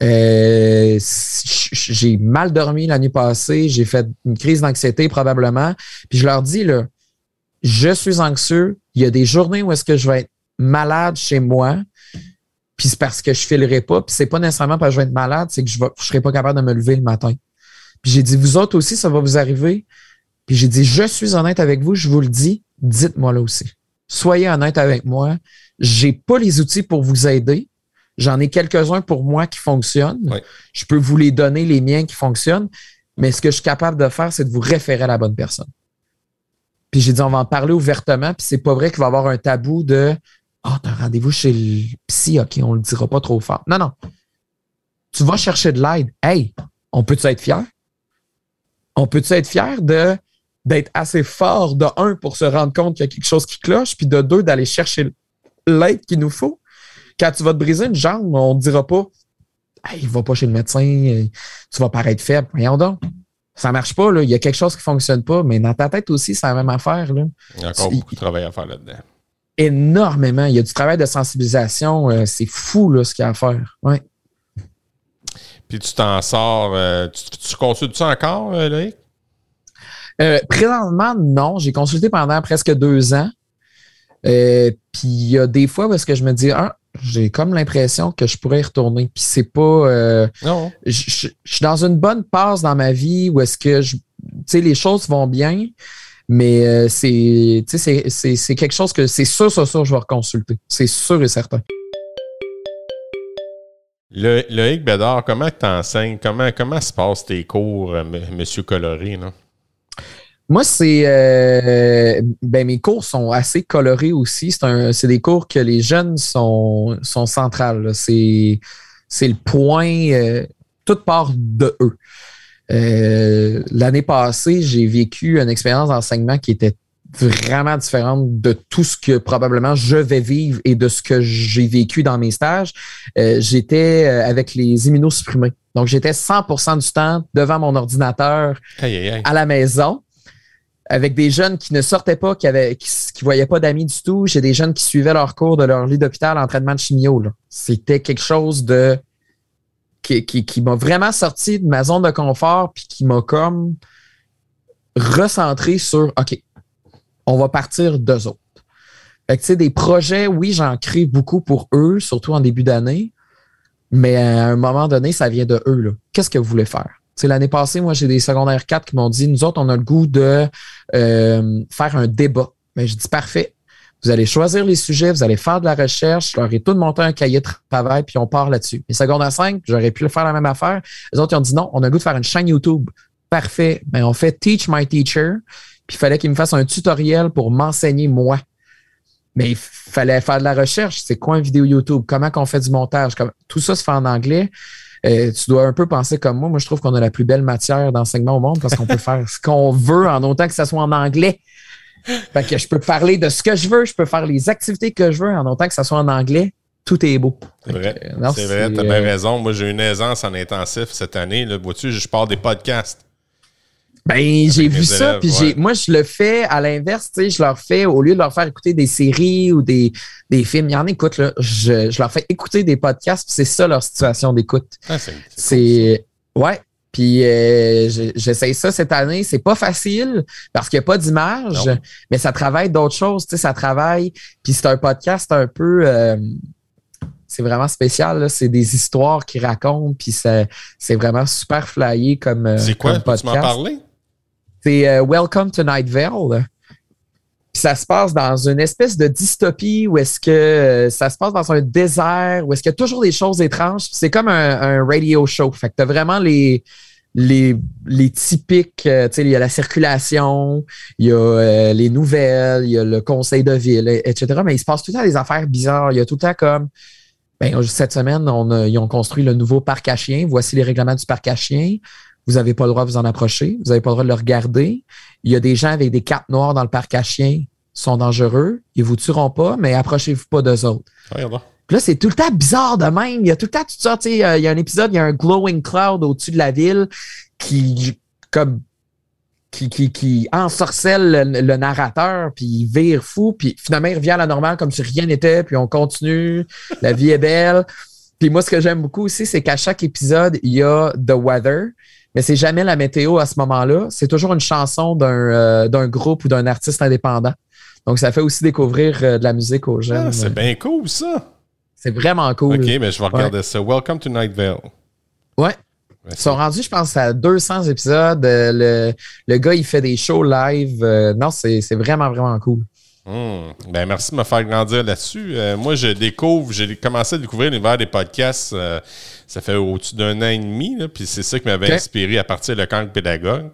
Euh, j'ai mal dormi l'année passée. J'ai fait une crise d'anxiété probablement. Puis je leur dis, là, je suis anxieux. Il y a des journées où est-ce que je vais être malade chez moi. Puis c'est parce que je filerai pas. Puis c'est pas nécessairement parce que je vais être malade, c'est que je ne serai pas capable de me lever le matin. Puis j'ai dit, vous autres aussi, ça va vous arriver. Puis j'ai dit, je suis honnête avec vous, je vous le dis, dites-moi là aussi. Soyez honnête avec moi. J'ai pas les outils pour vous aider. J'en ai quelques-uns pour moi qui fonctionnent. Je peux vous les donner, les miens qui fonctionnent. Mais ce que je suis capable de faire, c'est de vous référer à la bonne personne. Puis j'ai dit, on va en parler ouvertement. Puis c'est pas vrai qu'il va y avoir un tabou de Ah, oh, t'as un rendez-vous chez le psy, OK, on le dira pas trop fort. Non, non. Tu vas chercher de l'aide. Hey, on peut-tu être fier? On peut-tu être fier de d'être assez fort de un pour se rendre compte qu'il y a quelque chose qui cloche, puis de deux d'aller chercher l'aide qu'il nous faut? Quand tu vas te briser une jambe, on ne dira pas Hey, va pas chez le médecin, tu vas paraître faible. Voyons donc. Ça marche pas, là. Il y a quelque chose qui ne fonctionne pas, mais dans ta tête aussi, c'est la même affaire. Là. Il y a encore beaucoup de travail à faire là-dedans. Énormément. Il y a du travail de sensibilisation. Euh, c'est fou là, ce qu'il y a à faire. Ouais. Puis tu t'en sors. Euh, tu, consultes ça encore, euh, Loïc? Euh, présentement, non. J'ai consulté pendant presque deux ans. Puis il y a des fois parce que je me dis, ah, j'ai comme l'impression que je pourrais y retourner. Puis c'est pas. Euh, non. Je suis dans une bonne passe dans ma vie où est-ce que je, les choses vont bien, mais c'est, c'est quelque chose que c'est sûr, sûr, sûr, je vais reconsulter. C'est sûr et certain. Le, Loïc Bédard, comment tu enseignes? Comment, comment se passent tes cours, Monsieur Coloré? Non? Moi, c'est euh, ben mes cours sont assez colorés aussi. C'est des cours que les jeunes sont, sont centrales. C'est le point, euh, toute part de eux. Euh, l'année passée, j'ai vécu une expérience d'enseignement qui était vraiment différente de tout ce que probablement je vais vivre et de ce que j'ai vécu dans mes stages. j'étais avec les immunosupprimés. Donc, j'étais 100% du temps devant mon ordinateur à la maison avec des jeunes qui ne sortaient pas, qui avaient, qui, voyaient pas d'amis du tout. J'ai des jeunes qui suivaient leur cours de leur lit d'hôpital en traitement de chimio. C'était quelque chose de qui, qui, m'a vraiment sorti de ma zone de confort puis qui m'a comme recentré sur OK, on va partir d'eux autres. Fait que, des projets, oui, j'en crée beaucoup pour eux, surtout en début d'année, mais à un moment donné, ça vient de eux. Qu'est-ce que vous voulez faire? L'année passée, moi, j'ai des secondaires 4 qui m'ont dit Nous autres, on a le goût de euh, faire un débat. Mais je dis parfait. Vous allez choisir les sujets, vous allez faire de la recherche, je leur ai tout monté un cahier de travail, puis on part là-dessus. Les secondaires 5, j'aurais pu faire la même affaire. Les autres, ils ont dit non, on a le goût de faire une chaîne YouTube. Parfait. Mais on fait Teach My Teacher, puis il fallait qu'ils me fassent un tutoriel pour m'enseigner moi. Mais il fallait faire de la recherche. C'est quoi une vidéo YouTube? Comment qu'on fait du montage? Tout ça se fait en anglais. Euh, tu dois un peu penser comme moi. Moi, je trouve qu'on a la plus belle matière d'enseignement au monde parce qu'on peut [laughs] faire ce qu'on veut en autant que ça soit en anglais. Fait que je peux parler de ce que je veux, je peux faire les activités que je veux en autant que ça soit en anglais. Tout est beau. C'est vrai. C'est vrai, t'as bien raison. Moi, j'ai une aisance en intensif cette année. Vois-tu, je pars des podcasts. Ben, j'ai vu ça, puis j'ai, moi, je le fais à l'inverse, tu sais, je leur fais, au lieu de leur faire écouter des séries ou des, des films, il y en écoute, là, je, je leur fais écouter des podcasts, puis c'est ça leur situation d'écoute. Ah, c'est, ouais. Puis euh, j'essaye ça cette année. C'est pas facile parce qu'il n'y a pas d'image, mais ça travaille d'autres choses. Tu sais, ça travaille. Puis c'est un podcast un peu. Euh, c'est vraiment spécial. C'est des histoires qu'ils racontent. Puis c'est vraiment super flyé comme. Euh, c'est quoi? Comme tu m'en parler? C'est euh, Welcome to Night Vale. Ça se passe dans une espèce de dystopie où est-ce que euh, ça se passe dans un désert, où est-ce qu'il y a toujours des choses étranges. C'est comme un, radio show. Fait que t'as vraiment les, les, les typiques, euh, tu sais, il y a la circulation, il y a les nouvelles, il y a le conseil de ville, etc. Mais il se passe tout le temps des affaires bizarres. Il y a tout le temps comme, ben, cette semaine, ils ont construit le nouveau parc à chiens. Voici les règlements du parc à chiens. Vous n'avez pas le droit de vous en approcher. Vous n'avez pas le droit de le regarder. Il y a des gens avec des cartes noires dans le parc à chiens sont dangereux. Ils vous tueront pas, mais approchez-vous pas d'eux autres. là, c'est tout le temps bizarre de même. Il y a tout le temps tout ça. Il y a un épisode, il y a un glowing cloud au-dessus de la ville qui, comme, qui, qui, qui ensorcelle le, narrateur, puis il vire fou, puis finalement, il revient à la normale comme si rien n'était, puis on continue. La vie est belle. Puis moi, ce que j'aime beaucoup aussi, c'est qu'à chaque épisode, il y a The Weather mais c'est jamais la météo à ce moment-là. C'est toujours une chanson d'un euh, groupe ou d'un artiste indépendant. Donc, ça fait aussi découvrir euh, de la musique aux jeunes. Ah, c'est bien cool, ça. C'est vraiment cool. OK, mais je vais regarder ça. Welcome to Night Vale. Ouais. Ils sont rendus, je pense, à 200 épisodes. Euh, le, le gars, il fait des shows live. non, c'est vraiment, vraiment cool. Hmm. Ben, merci de me faire grandir là-dessus. Euh, moi, je découvre, j'ai commencé à découvrir l'univers des podcasts, euh, ça fait au-dessus d'un an et demi, puis c'est ça qui m'avait inspiré à partir de camp pédagogue.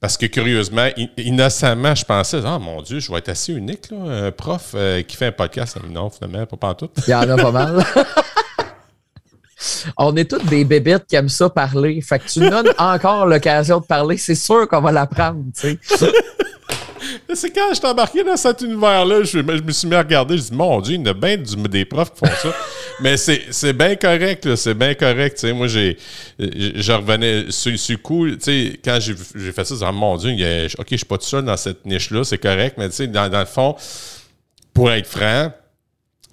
Parce que curieusement, innocemment, je pensais, ah mon Dieu, je vais être assez unique, là, un prof euh, qui fait un podcast. Non, finalement, pas pantoute. Il y en a pas mal. [laughs] On est tous des bébêtes qui aiment ça parler. Fait que tu donnes encore l'occasion de parler, c'est sûr qu'on va l'apprendre, tu sais. C'est quand je suis embarqué dans cet univers-là, je, me suis mis à regarder, je me dis, mon Dieu, il y a bien des profs qui font ça. [laughs] Mais c'est bien correct, c'est bien correct. moi, j'ai, je revenais sur, le coup, quand j'ai fait ça, je me mon Dieu, OK, je suis pas tout seul dans cette niche-là, c'est correct, mais dans, dans le fond, pour être franc,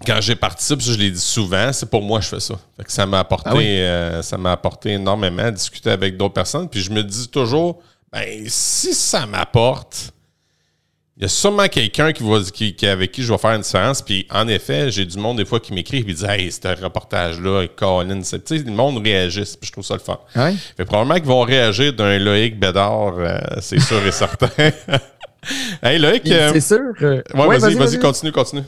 quand j'ai participé, je l'ai dit souvent, c'est pour moi que je fais ça. ça m'a apporté, ah euh, ça m'a apporté énormément de discuter avec d'autres personnes. Puis je me dis toujours, ben si ça m'apporte, il y a sûrement quelqu'un qui, va, qui, avec qui je vais faire une différence. Puis en effet, j'ai du monde des fois qui m'écrit et qui dit Hey, c'est un reportage-là, Colin. Tu sais, le monde réagit, puis je trouve ça le fun. Ouais. Fait probablement qu'ils vont réagir d'un Loïc Bédard, euh, c'est sûr et certain. [laughs] hey Loïc. Euh, c'est sûr. Ouais, vas-y, vas-y, continue, continue.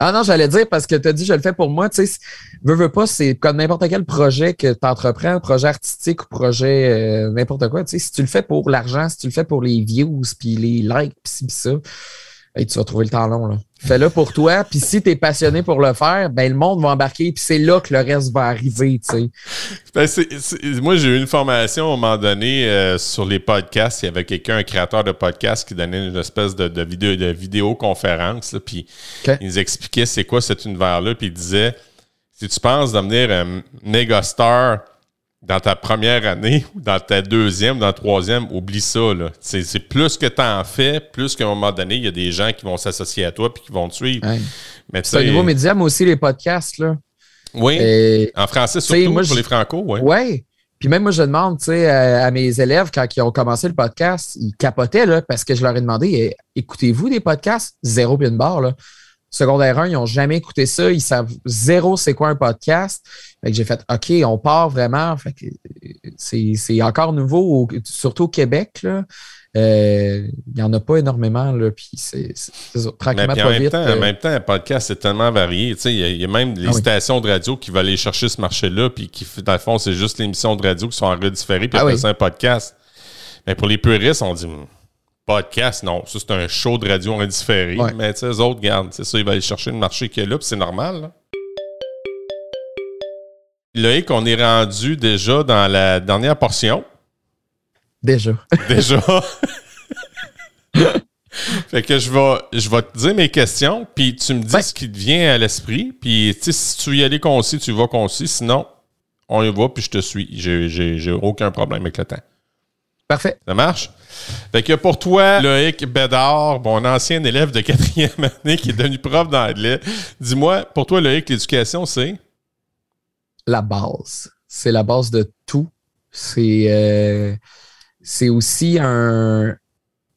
Ah non, j'allais dire parce que tu as dit je le fais pour moi. Tu sais, veux, veux pas, c'est comme n'importe quel projet que tu entreprends, projet artistique ou projet euh, n'importe quoi. Tu sais, si tu le fais pour l'argent, si tu le fais pour les views, puis les likes, puis ça, et tu vas trouver le temps long. Là. Fais-le pour toi. Puis si tu es passionné pour le faire, ben le monde va embarquer. Puis c'est là que le reste va arriver. Tu sais. Ben, moi, j'ai eu une formation à un moment donné euh, sur les podcasts. Il y avait quelqu'un, un créateur de podcast, qui donnait une espèce de, de vidéo, de vidéoconférence. puis il nous expliquait c'est quoi cet univers-là. Puis il disait si tu penses devenir un méga star dans ta première année, dans ta deuxième, dans ta troisième, oublie ça. C'est plus que tu en fais, plus qu'à un moment donné, il y a des gens qui vont s'associer à toi et qui vont te suivre. C'est un nouveau média, mais aussi les podcasts. Là. Oui, en français surtout, pour les franco. Oui. Ouais. Puis même moi, je demande à, à, mes élèves, quand ils ont commencé le podcast, ils capotaient là, parce que je leur ai demandé eh, écoutez-vous des podcasts? Zéro puis une barre. Là. Secondaire 1, ils n'ont jamais écouté ça. Ils savent zéro c'est quoi un podcast. Fait que j'ai fait OK, on part vraiment. Fait que c'est encore nouveau, surtout au Québec. Là. Euh, il n'y en a pas énormément, là, puis c'est tranquillement pas en même vite. Temps, En euh. même temps, un podcast, c'est tellement varié. Il y, y, a même des ah stations de radio qui vont aller chercher ce marché-là, puis qui, dans le fond, c'est juste l'émission de radio qui sont en redifféré, puis ah après, c'est un podcast. Mais pour les puristes, on dit Podcast, non. Ça, c'est un show de radio indifféré. Ouais. Mais tu sais, les autres, regarde, c'est ça, ils vont aller chercher le marché qu'il y a là, puis c'est normal. Là. Loïc, on est rendu déjà dans la dernière portion. Déjà. [laughs] Déjà. fait que je vais, je vais te dire mes questions, puis tu me dis Ouais. ce qui te vient à l'esprit. Puis, tu sais, si tu y aller concis, tu vas concis. Sinon, on y va, puis je te suis. J'ai aucun problème avec le temps. Parfait. Ça marche? Fait que pour toi, Loïc Bédard, mon ancien élève de quatrième [laughs] année qui est devenu prof d'anglais, dis-moi, pour toi, Loïc, l'éducation, c'est? La base. C'est la base de tout. C'est euh, c'est aussi un,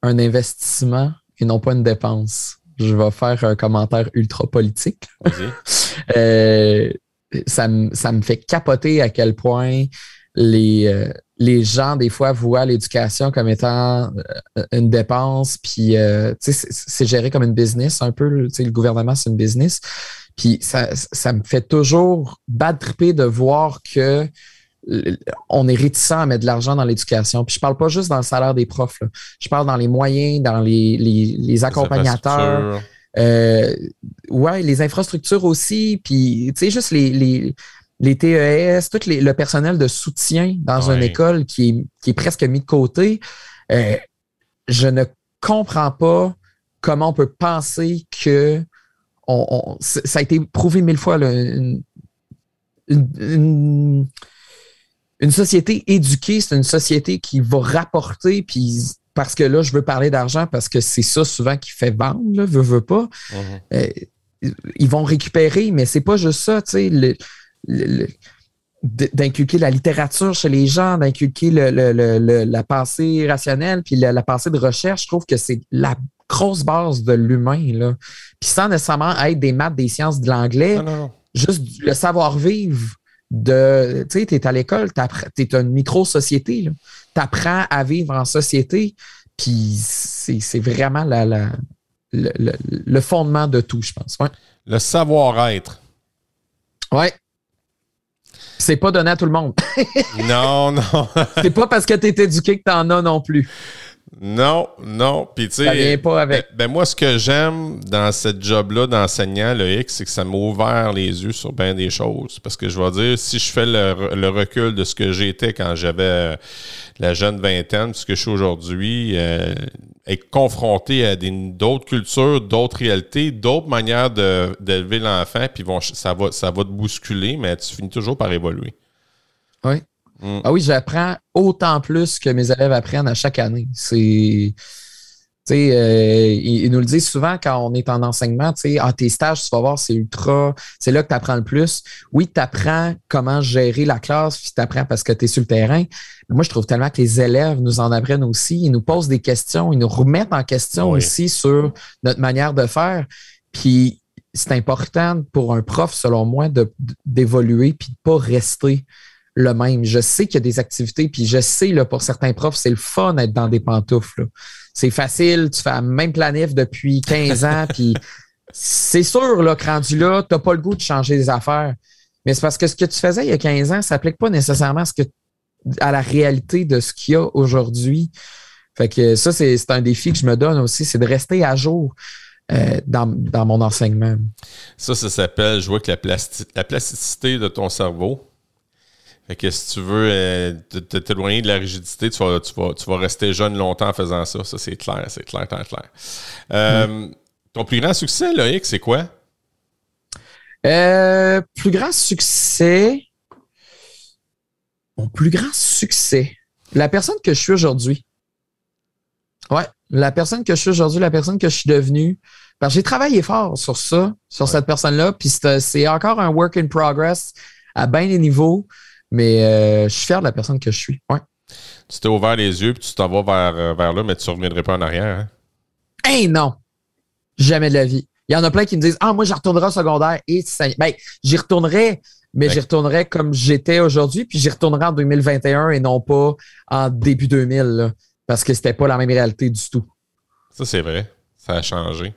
un investissement et non pas une dépense. Je vais faire un commentaire ultra politique. Vas-y. [laughs] Euh, ça, me- ça me fait capoter à quel point les, euh, les gens, des fois, voient l'éducation comme étant euh, une dépense, puis euh, tu sais, c'est géré comme une business un peu. tu sais, Le gouvernement, c'est une business. Puis ça, ça me fait toujours bad tripper de voir que on est réticent à mettre de l'argent dans l'éducation. Puis je parle pas juste dans le salaire des profs. là. Je parle dans les moyens, dans les, les, les accompagnateurs. Euh, ouais, les infrastructures aussi, puis tu sais, juste les, les, les TES, tout les- le personnel de soutien dans Ouais. une école qui est, qui est presque mis de côté. Euh, je ne comprends pas comment on peut penser que on, ça a été prouvé mille fois là, une, une- une- une société éduquée, c'est une société qui va rapporter, puis parce que là, je veux parler d'argent parce que c'est ça souvent qui fait vendre, là, veut, veut pas. Mhm. Euh, ils vont récupérer, mais c'est pas juste ça, tu sais, le- le- d'inculquer la littérature chez les gens, d'inculquer le- le- le- le- la pensée rationnelle, puis la, la pensée de recherche, je trouve que c'est la grosse base de l'humain, là. Puis sans nécessairement être des maths, des sciences, de l'anglais, Non, non, non. juste le savoir-vivre de, tu sais, tu es à l'école, tu es une micro-société, tu apprends à vivre en société, puis c'est c'est vraiment la, la- le, le- le fondement de tout, je pense. Ouais. Le savoir-être. ouais. C'est pas donné à tout le monde. [laughs] non, non. C'est pas parce que tu es éduqué que tu en as non plus. Non, non. Puis, tu sais. pas avec. Ben, ben, moi, ce que j'aime dans cette job-là d'enseignant, le X, c'est que ça m'a ouvert les yeux sur bien des choses. Parce que je vais dire, si je fais le, re- le recul de ce que j'étais quand j'avais euh, la jeune vingtaine, ce que je suis aujourd'hui, euh, être confronté à d'autres cultures, d'autres réalités, d'autres manières de- d'élever l'enfant, puis vont, ça, va, ça va te bousculer, mais tu finis toujours par évoluer. Ouais. Mm. Ah oui, j'apprends autant plus que mes élèves apprennent à chaque année. C'est. Tu sais, euh, ils, ils nous le disent souvent quand on est en enseignement, tu sais, ah, tes stages, tu vas voir, c'est ultra, c'est là que tu apprends le plus. Oui, tu apprends comment gérer la classe, puis tu apprends parce que tu es sur le terrain. Mais moi, je trouve tellement que les élèves nous en apprennent aussi. Ils nous posent des questions, ils nous remettent en question Oui. aussi sur notre manière de faire. Puis c'est important pour un prof, selon moi, d'évoluer puis de pas rester le même. Je sais qu'il y a des activités, puis je sais, là, pour certains profs, c'est le fun d'être dans des pantoufles. C'est facile, tu fais la même planif depuis 15 ans, puis c'est sûr, là, que rendu là, tu n'as pas le goût de changer des affaires. Mais c'est parce que ce que tu faisais il y a 15 ans, ça s'applique pas nécessairement à, que, la réalité de ce qu'il y a aujourd'hui. Fait que ça, c'est un défi que je me donne aussi, c'est de rester à jour euh, dans, dans mon enseignement. Ça, ça s'appelle avec la, plasti- la plasticité de ton cerveau. Fait que si tu veux euh, t'éloigner de la rigidité, tu vas, tu, vas, tu vas rester jeune longtemps en faisant ça. Ça, c'est clair, c'est clair, clair, clair. Euh, Ton plus grand succès, Loïc, c'est quoi? Euh, plus grand succès. Mon plus grand succès. La personne que je suis aujourd'hui. Ouais, la personne que je suis aujourd'hui, la personne que je suis devenue. Parce que j'ai travaillé fort sur ça, sur cette personne-là. Puis c'est c'est encore un work in progress à bien des niveaux. Mais euh, je suis fier de la personne que je suis. Ouais. Tu t'es ouvert les yeux puis tu t'en vas vers, euh, vers là, mais tu ne reviendrais pas en arrière. Hein? Hey, non! Jamais de la vie. Il y en a plein qui me disent Ah, moi, j'y retournerai au secondaire. Et ça... ben, j'y retournerai, mais Ben- j'y retournerai comme j'étais aujourd'hui, puis j'y retournerai en 2021 et non pas en début 2000, là, parce que c'était pas la même réalité du tout. Ça, c'est vrai. Ça a changé.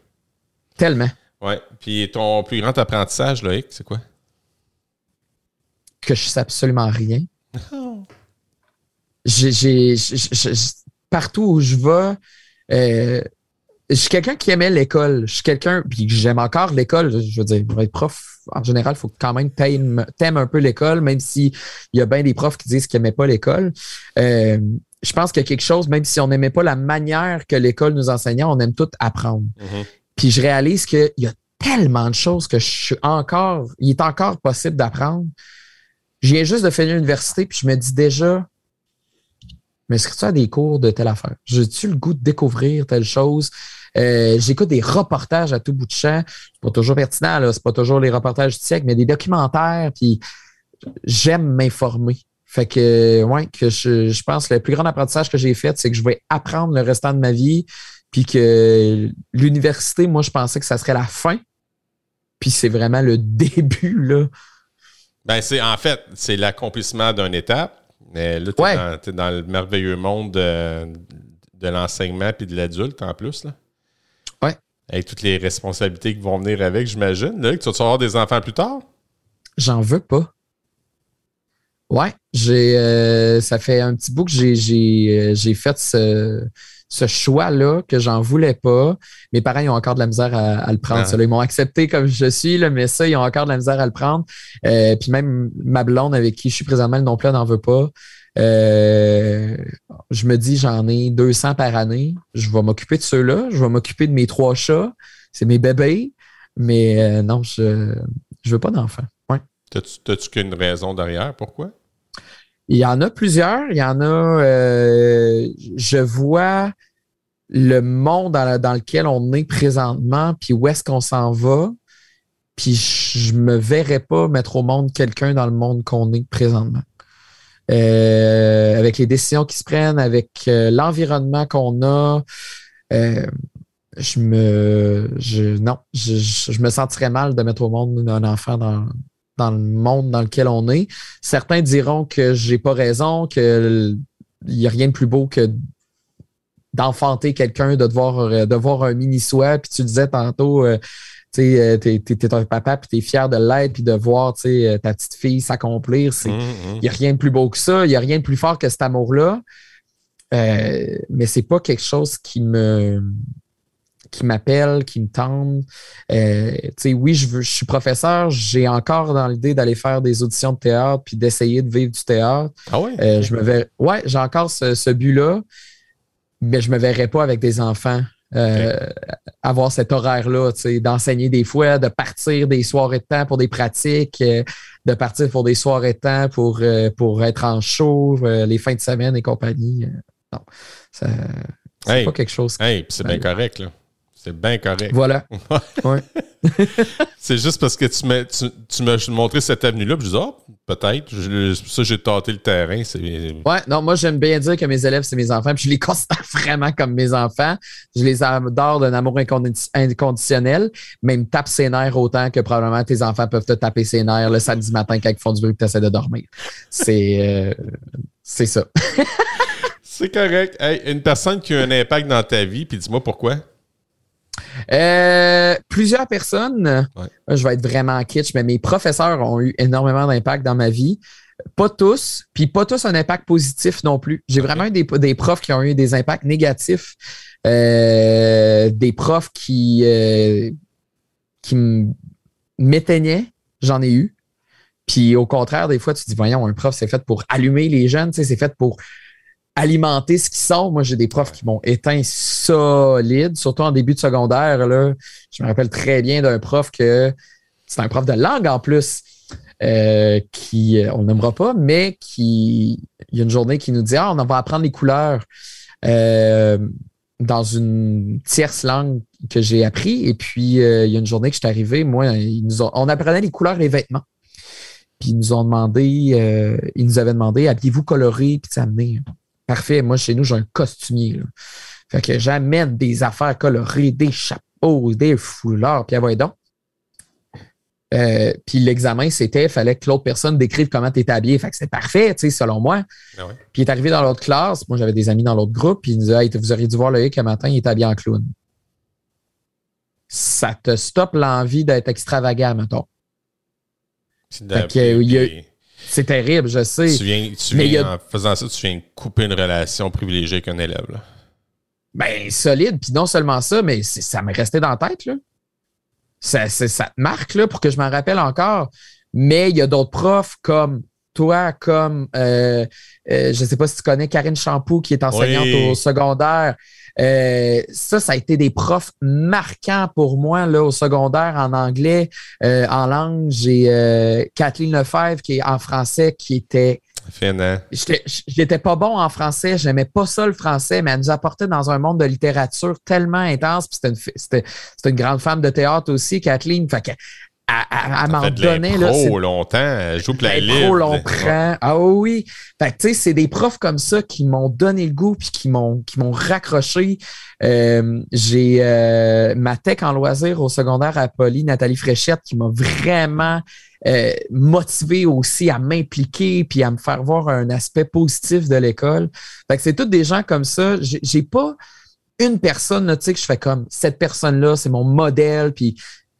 Tellement Ouais. Puis ton plus grand apprentissage, Loïc, c'est quoi? Que je sais absolument rien. J'ai- j'ai- partout où je vais, euh, je suis quelqu'un qui aimait l'école. Je suis quelqu'un, puis j'aime encore l'école. Je veux dire, pour être prof, en général, il faut quand même t'aimes un peu l'école, même s'il y a bien des profs qui disent qu'ils n'aimaient pas l'école. Euh, je pense qu'il y a quelque chose, même si on n'aimait pas la manière que l'école nous enseignait, on aime tout apprendre. Mm-hmm. Puis je réalise qu'il y a tellement de choses que je suis encore, il est encore possible d'apprendre. Je viens juste de finir l'université, puis je me dis déjà, mais est-ce que tu as des cours de telle affaire? J'ai-tu le goût de découvrir telle chose? Euh, j'écoute des reportages à tout bout de champ. C'est pas toujours pertinent, là. C'est pas toujours les reportages du siècle, mais des documentaires, puis j'aime m'informer. Fait que, ouais, que je, je pense que le plus grand apprentissage que j'ai fait, c'est que je vais apprendre le restant de ma vie, puis que l'université, moi, je pensais que ça serait la fin, puis c'est vraiment le [laughs] début, là. Ben, c'est en fait, c'est l'accomplissement d'une étape. Mais là, tu es, dans le merveilleux monde de, l'enseignement puis de l'adulte en plus. Là. Ouais. Avec toutes les responsabilités qui vont venir avec, j'imagine. Là, que tu vas avoir des enfants plus tard? J'en veux pas. Ouais, j'ai euh, ça fait un petit bout que j'ai, j'ai, euh, fait ce, ce choix-là que j'en voulais pas. Mes parents, ils ont encore de la misère à, le prendre. Ah. Ils m'ont accepté comme je suis, là, mais ça, ils ont encore de la misère à le prendre. Euh, puis même ma blonde avec qui je suis présentement, le non-plus, n'en veut pas. Euh, je me dis, j'en ai 200 par année. Je vais m'occuper de ceux-là. Je vais m'occuper de mes trois chats. C'est mes bébés. Mais euh, non, je ne veux pas d'enfants. Ouais. T'as-tu qu'une raison derrière? Pourquoi? Il y en a plusieurs. Il y en a. Euh, je vois le monde dans, lequel on est présentement, puis où est-ce qu'on s'en va. Puis je me verrais pas mettre au monde quelqu'un dans le monde qu'on est présentement. Euh, avec les décisions qui se prennent, avec euh, l'environnement qu'on a, je me je, non, je, je, me sentirais mal de mettre au monde un enfant dans, dans le monde dans lequel on est. Certains diront que j'ai pas raison, qu'il n'y a rien de plus beau que d'enfanter quelqu'un, de devoir euh, de voir un mini-soi. Puis tu disais tantôt, euh, tu sais, euh, t'es, un papa, puis t'es fier de l'être, puis de voir ta petite fille s'accomplir. Il n'y mmh, mmh. a rien de plus beau que ça. Il n'y a rien de plus fort que cet amour-là. mais c'est pas quelque chose qui me qui m'appellent, qui me tendent. Euh, oui, je, veux, je suis professeur, j'ai encore dans l'idée d'aller faire des auditions de théâtre puis d'essayer de vivre du théâtre. Ah ouais? Euh, je me ouais, j'ai encore ce, but-là, mais je me verrais pas avec des enfants. Euh, avoir cet horaire-là, d'enseigner des fois, de partir des soirées de temps pour des pratiques, de partir pour des soirées de temps pour, pour être en show, les fins de semaine et compagnie. non, c'est pas quelque chose. Hey, c'est bien correct, là. C'est bien correct. Voilà. [laughs] ouais. [laughs] c'est juste parce que tu m'as, tu, montré cette avenue-là, puis je dis, oh, peut-être. ça, j'ai tâté le terrain. Ouais, non, moi, j'aime bien dire que mes élèves, c'est mes enfants, puis je les [laughs] considère vraiment comme mes enfants. Je les adore d'un amour inconditionnel, mais ils me tapent ses nerfs autant que probablement tes enfants peuvent te taper ses nerfs le samedi matin quand ils font du bruit et tu essaies de dormir. C'est, euh, c'est ça. c'est correct. Hey, une personne qui a un impact dans ta vie, puis dis-moi pourquoi. Euh, plusieurs personnes, je vais être vraiment kitsch, mais mes professeurs ont eu énormément d'impact dans ma vie. Pas tous, puis pas tous un impact positif non plus. J'ai vraiment eu des, profs qui ont eu des impacts négatifs, euh, des profs qui, euh, qui m'éteignaient, j'en ai eu. Puis au contraire, des fois, tu te dis, voyons, un prof, c'est fait pour allumer les jeunes, c'est fait pour alimenter ce qui sort. Moi, j'ai des profs qui m'ont éteint solide, surtout en début de secondaire. Là. Je me rappelle très bien d'un prof que c'est un prof de langue en plus. Euh, qui, euh, on n'aimera pas, mais qui, il y a une journée qui nous dit Ah, on va apprendre les couleurs euh, dans une tierce langue que j'ai appris. Et puis, il y a une journée que je suis arrivé, moi, nous on apprenait les couleurs et les vêtements. Puis, ils nous ont demandé, ils nous avaient demandé Habillez-vous coloré, puis amener Parfait. Moi, chez nous, j'ai un costumier. Fait que j'amène des affaires colorées, des chapeaux, des foulards, puis voyez donc. Euh, puis l'examen, c'était, il fallait que l'autre personne décrive comment tu étais habillé. Fait que c'est parfait, tu sais, selon moi. Ah puis il est arrivé dans l'autre classe. Moi, j'avais des amis dans l'autre groupe. Puis il nous dit Vous auriez dû voir le que matin, il est habillé en clown. Ça te stoppe l'envie d'être extravagant, mettons. Fait que, il y a, c'est terrible, je sais. Tu viens, tu viens en faisant ça, tu viens couper une relation privilégiée avec un élève. Ben, solide. Puis non seulement ça, mais ça m'est resté dans la tête, là. Ça, ça te marque, là, pour que je m'en rappelle encore. Mais il y a d'autres profs comme toi, comme, euh, euh, je ne sais pas si tu connais Karine Champoux, qui est enseignante au secondaire. Euh, ça, ça a été des profs marquants pour moi là, au secondaire en anglais. en langue, j'ai Kathleen Lefebvre qui est en français, qui était J'étais pas bon en français, j'aimais pas ça le français, mais elle nous apportait dans un monde de littérature tellement intense. C'était une, une, grande femme de théâtre aussi, Kathleen. Fait elle, m'en donnait. Là, trop longtemps, elle joue plein livre. Trop longtemps. Ah oui. Fait que, tu sais, c'est des profs comme ça qui m'ont donné le goût puis qui m'ont, qui m'ont raccroché. Euh, j'ai euh, ma tech en loisir au secondaire à Poly, Nathalie Fréchette, qui m'a vraiment euh, motivé aussi à m'impliquer puis à me faire voir un aspect positif de l'école. Fait que c'est tous des gens comme ça. J'ai, j'ai pas une personne, tu sais, que je fais comme cette personne-là, c'est mon modèle, puis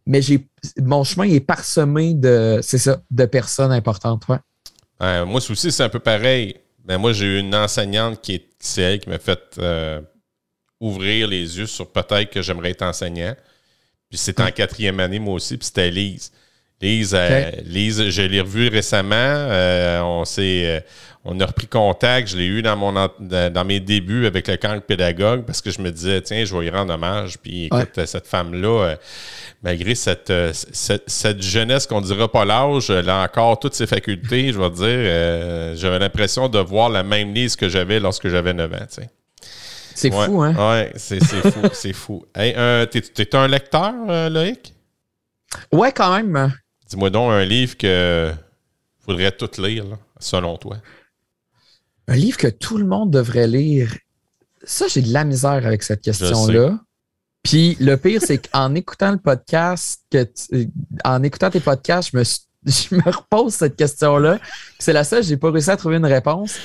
mais j'ai mon chemin est parsemé de c'est ça de personnes importantes ouais. moi aussi c'est un peu pareil. Mais moi j'ai eu une enseignante qui est c'est elle qui m'a fait euh, ouvrir les yeux sur peut-être que j'aimerais être enseignant. Puis c'était en quatrième année moi aussi puis c'était Lise Lise, euh, Lise je l'ai revue récemment euh, on s'est on a repris contact. Je l'ai eu dans, mon, dans mes débuts avec le camp pédagogue parce que je me disais, tiens, je vais y rendre hommage. Puis écoute, cette femme-là, euh, malgré euh, cette, cette, jeunesse qu'on ne dira pas l'âge, elle a encore toutes ses facultés, je vais dire. Euh, j'avais l'impression de voir la même lise que j'avais lorsque j'avais 9 ans. C'est fou, hein? Oui, c'est fou, c'est fou. Hey, T'es un lecteur, Loïc? Ouais, quand même. Dis-moi donc un livre que faudrait tout lire, selon toi. Un livre que tout le monde devrait lire. Ça, j'ai de la misère avec cette question-là. Puis le pire, c'est qu'en [laughs] écoutant le podcast, que en écoutant tes podcasts, je me, [laughs] je me repose cette question-là. C'est la seule, j'ai pas réussi à trouver une réponse.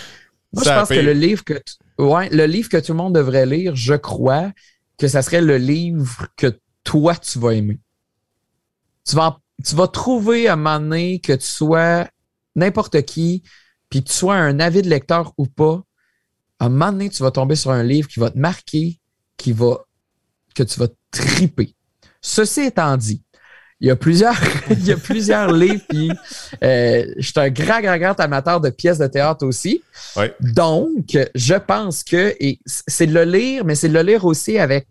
Moi, je pense que le livre que ouais, le livre que tout le monde devrait lire, je crois que ça serait le livre que toi tu vas aimer. Tu vas, tu vas trouver à un moment donné que tu sois n'importe qui, puis que tu sois un avis de lecteur ou pas, à un moment donné, tu vas tomber sur un livre qui va te marquer, qui va, que tu vas triper. Ceci étant dit, il y a plusieurs, [laughs] il y a plusieurs livres, puis euh, je suis un grand, grand, grand amateur de pièces de théâtre aussi. Donc, je pense que, et c'est de le lire, mais c'est de le lire aussi avec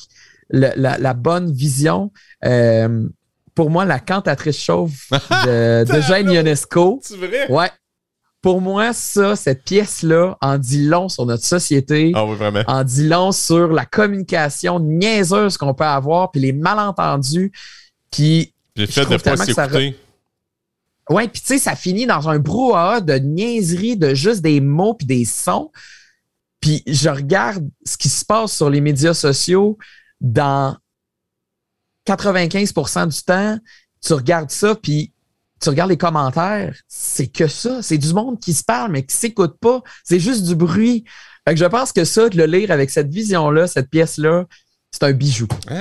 la, bonne vision. Euh, pour moi, la cantatrice chauve [laughs] de, de Jane Ionesco. C'est vrai? Ouais, pour moi, ça, cette pièce-là, en dit long sur notre société. Ah oui, vraiment. En dit long sur la communication niaiseuse qu'on peut avoir, puis les malentendus. Puis. J'ai fait de pas s'écouter. Oui, puis tu sais, ça finit dans un brouhaha de niaiserie, de juste des mots puis des sons. Puis je regarde ce qui se passe sur les médias sociaux dans 95% du temps. Tu regardes ça, puis tu regardes les commentaires, c'est que ça. C'est du monde qui se parle, mais qui s'écoute pas. C'est juste du bruit. Fait je pense que ça, de le lire avec cette vision-là, cette pièce-là, c'est un bijou. tu,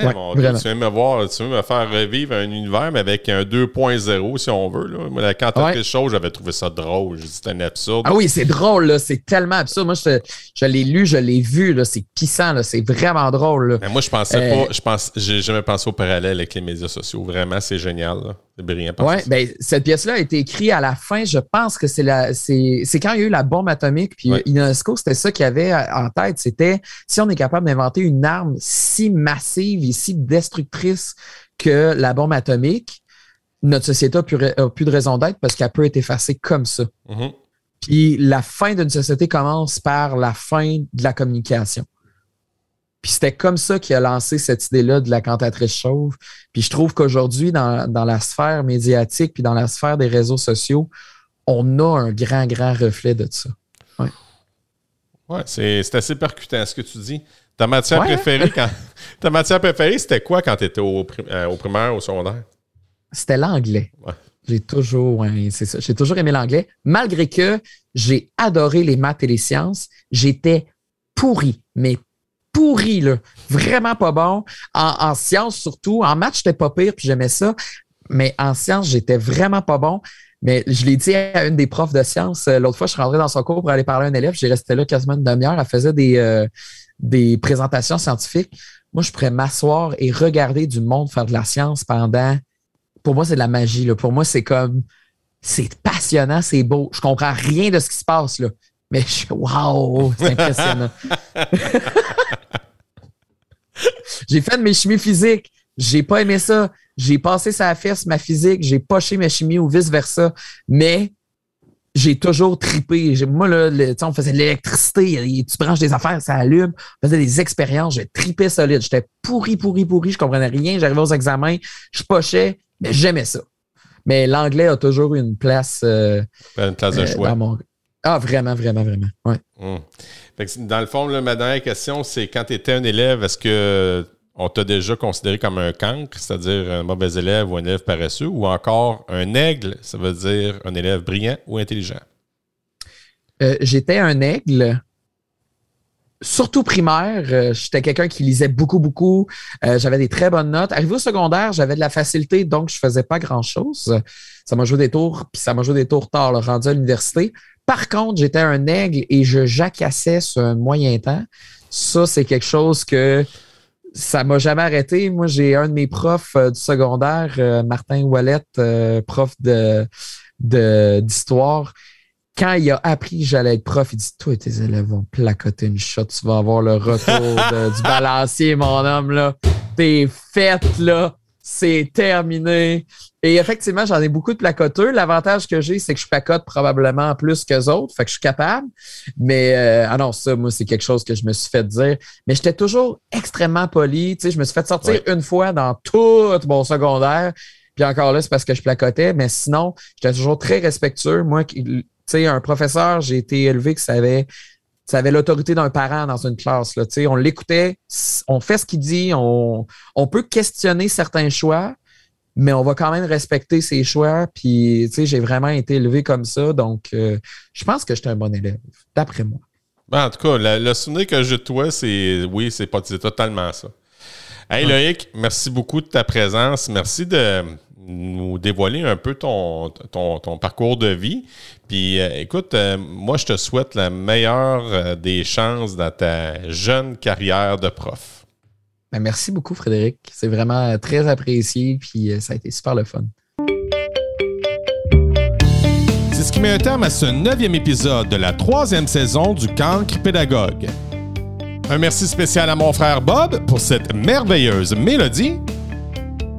viens me voir, tu veux me faire revivre un univers, mais avec un 2.0, si on veut. Là. Moi, quand tu as quelque chose, j'avais trouvé ça drôle. C'était un absurde. Ah oui, c'est drôle, là. C'est tellement absurde. Moi, je, je l'ai lu, je l'ai vu, là. C'est pissant, là. C'est vraiment drôle, là. Mais moi, je pensais euh, pas, je pense, j'ai jamais pensé au parallèle avec les médias sociaux. Vraiment, c'est génial, là. C'est brillant. Oui, ben, cette pièce-là a été écrite à la fin. Je pense que c'est la, c'est, quand il y a eu la bombe atomique. Puis UNESCO, c'était ça qu'il avait en tête. C'était si on est capable d'inventer une arme si massive et si destructrice que la bombe atomique, notre société a plus, plus de raison d'être parce qu'elle peut être effacée comme ça. Mm-hmm. Puis la fin d'une société commence par la fin de la communication. Puis c'était comme ça qu'il a lancé cette idée-là de la cantatrice chauve. Puis je trouve qu'aujourd'hui, dans, la sphère médiatique puis dans la sphère des réseaux sociaux, on a un grand, grand reflet de ça. Oui, ouais, c'est assez percutant ce que tu dis. Ta matière préférée, quand, [laughs] ta matière préférée, c'était quoi quand tu étais au, euh, au primaire, au secondaire? C'était l'anglais. J'ai toujours, c'est ça. J'ai toujours aimé l'anglais, malgré que j'ai adoré les maths et les sciences. J'étais pourri, mais pourri, là. Vraiment pas bon. En, sciences, surtout. En maths, j'étais pas pire, puis j'aimais ça. Mais en sciences, j'étais vraiment pas bon. Mais je l'ai dit à une des profs de sciences. euh, L'autre fois, je suis dans son cours pour aller parler à un élève. J'ai resté là quasiment une demi-heure. Elle faisait des, euh, des présentations scientifiques. Moi, je pourrais m'asseoir et regarder du monde faire de la science pendant. Pour moi, c'est de la magie. Là. Pour moi, c'est comme. C'est passionnant, c'est beau. Je comprends rien de ce qui se passe, là. Mais je Waouh, c'est impressionnant. [laughs] [laughs] j'ai fait de mes chimies physiques. J'ai pas aimé ça. J'ai passé sa fesse, ma physique. J'ai poché ma chimie ou vice-versa. Mais j'ai toujours tripé. Moi, là, le- on faisait de l'électricité. Tu branches des affaires, ça allume. On faisait des expériences. J'ai tripé solide. J'étais pourri, pourri, pourri. Je comprenais rien. J'arrivais aux examens. Je pochais, mais j'aimais ça. Mais l'anglais a toujours eu une place euh, Une place de euh, choix. dans mon. Ah, vraiment, vraiment, vraiment. Ouais. Hum. Fait que, dans le fond, là, ma dernière question, c'est quand tu étais un élève, est-ce que on t'a déjà considéré comme un cancre, c'est-à-dire un mauvais élève ou un élève paresseux, ou encore un aigle, ça veut dire un élève brillant ou intelligent? Euh, J'étais un aigle. Surtout primaire, euh, j'étais quelqu'un qui lisait beaucoup, beaucoup. Euh, j'avais des très bonnes notes. Arrivé au secondaire, j'avais de la facilité, donc je faisais pas grand-chose. Ça m'a joué des tours, puis ça m'a joué des tours tard, rendu à l'université. Par contre, j'étais un aigle et je jacassais sur un moyen temps. Ça, c'est quelque chose que ça m'a jamais arrêté. Moi, j'ai un de mes profs euh, du secondaire, euh, Martin Wallet, euh, prof de d'histoire. Quand il a appris que j'allais être prof, il dit Toi et tes élèves vont placoter une shot, tu vas avoir le retour de- du [laughs] balancier, mon homme, là. T'es faite, là. C'est terminé. Et effectivement, j'en ai beaucoup de placoteux. L'avantage que j'ai, c'est que je placote probablement plus qu'eux autres, fait que je suis capable. Mais euh, ah non, ça, moi, c'est quelque chose que je me suis fait dire. Mais j'étais toujours extrêmement poli. Tu sais, je me suis fait sortir Ouais. une fois dans tout mon secondaire. Puis encore là, c'est parce que je placotais. Mais sinon, j'étais toujours très respectueux. Moi, qui- tu sais, un professeur, j'ai été élevé que ça ça avait l'autorité d'un parent dans une classe. Là, tu sais, on l'écoutait, on fait ce qu'il dit, on, on peut questionner certains choix, mais on va quand même respecter ses choix. Puis, tu sais, j'ai vraiment été élevé comme ça. Donc, euh, je pense que j'étais un bon élève, d'après moi. Ben, en tout cas, le, le souvenir que j'ai de toi, c'est oui, c'est pas c'est totalement ça. Hey Loïc, merci beaucoup de ta présence. Merci de nous dévoiler un peu ton, ton, ton parcours de vie. Puis euh, écoute, euh, moi je te souhaite la meilleure euh, des chances dans ta jeune carrière de prof. Ben, merci beaucoup, Frédéric. C'est vraiment très apprécié. Puis, euh, ça a été super le fun. C'est ce qui met un terme à ce neuvième épisode de la troisième saison du Cancre Pédagogue. Un merci spécial à mon frère Bob pour cette merveilleuse mélodie.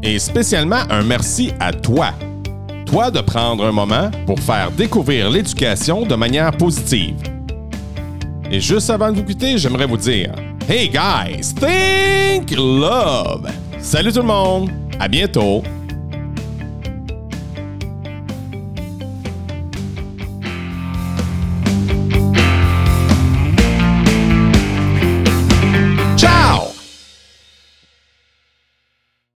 Et spécialement un merci à toi. Toi de prendre un moment pour faire découvrir l'éducation de manière positive. Et juste avant de vous quitter, j'aimerais vous dire Hey guys, think love! Salut tout le monde! À bientôt!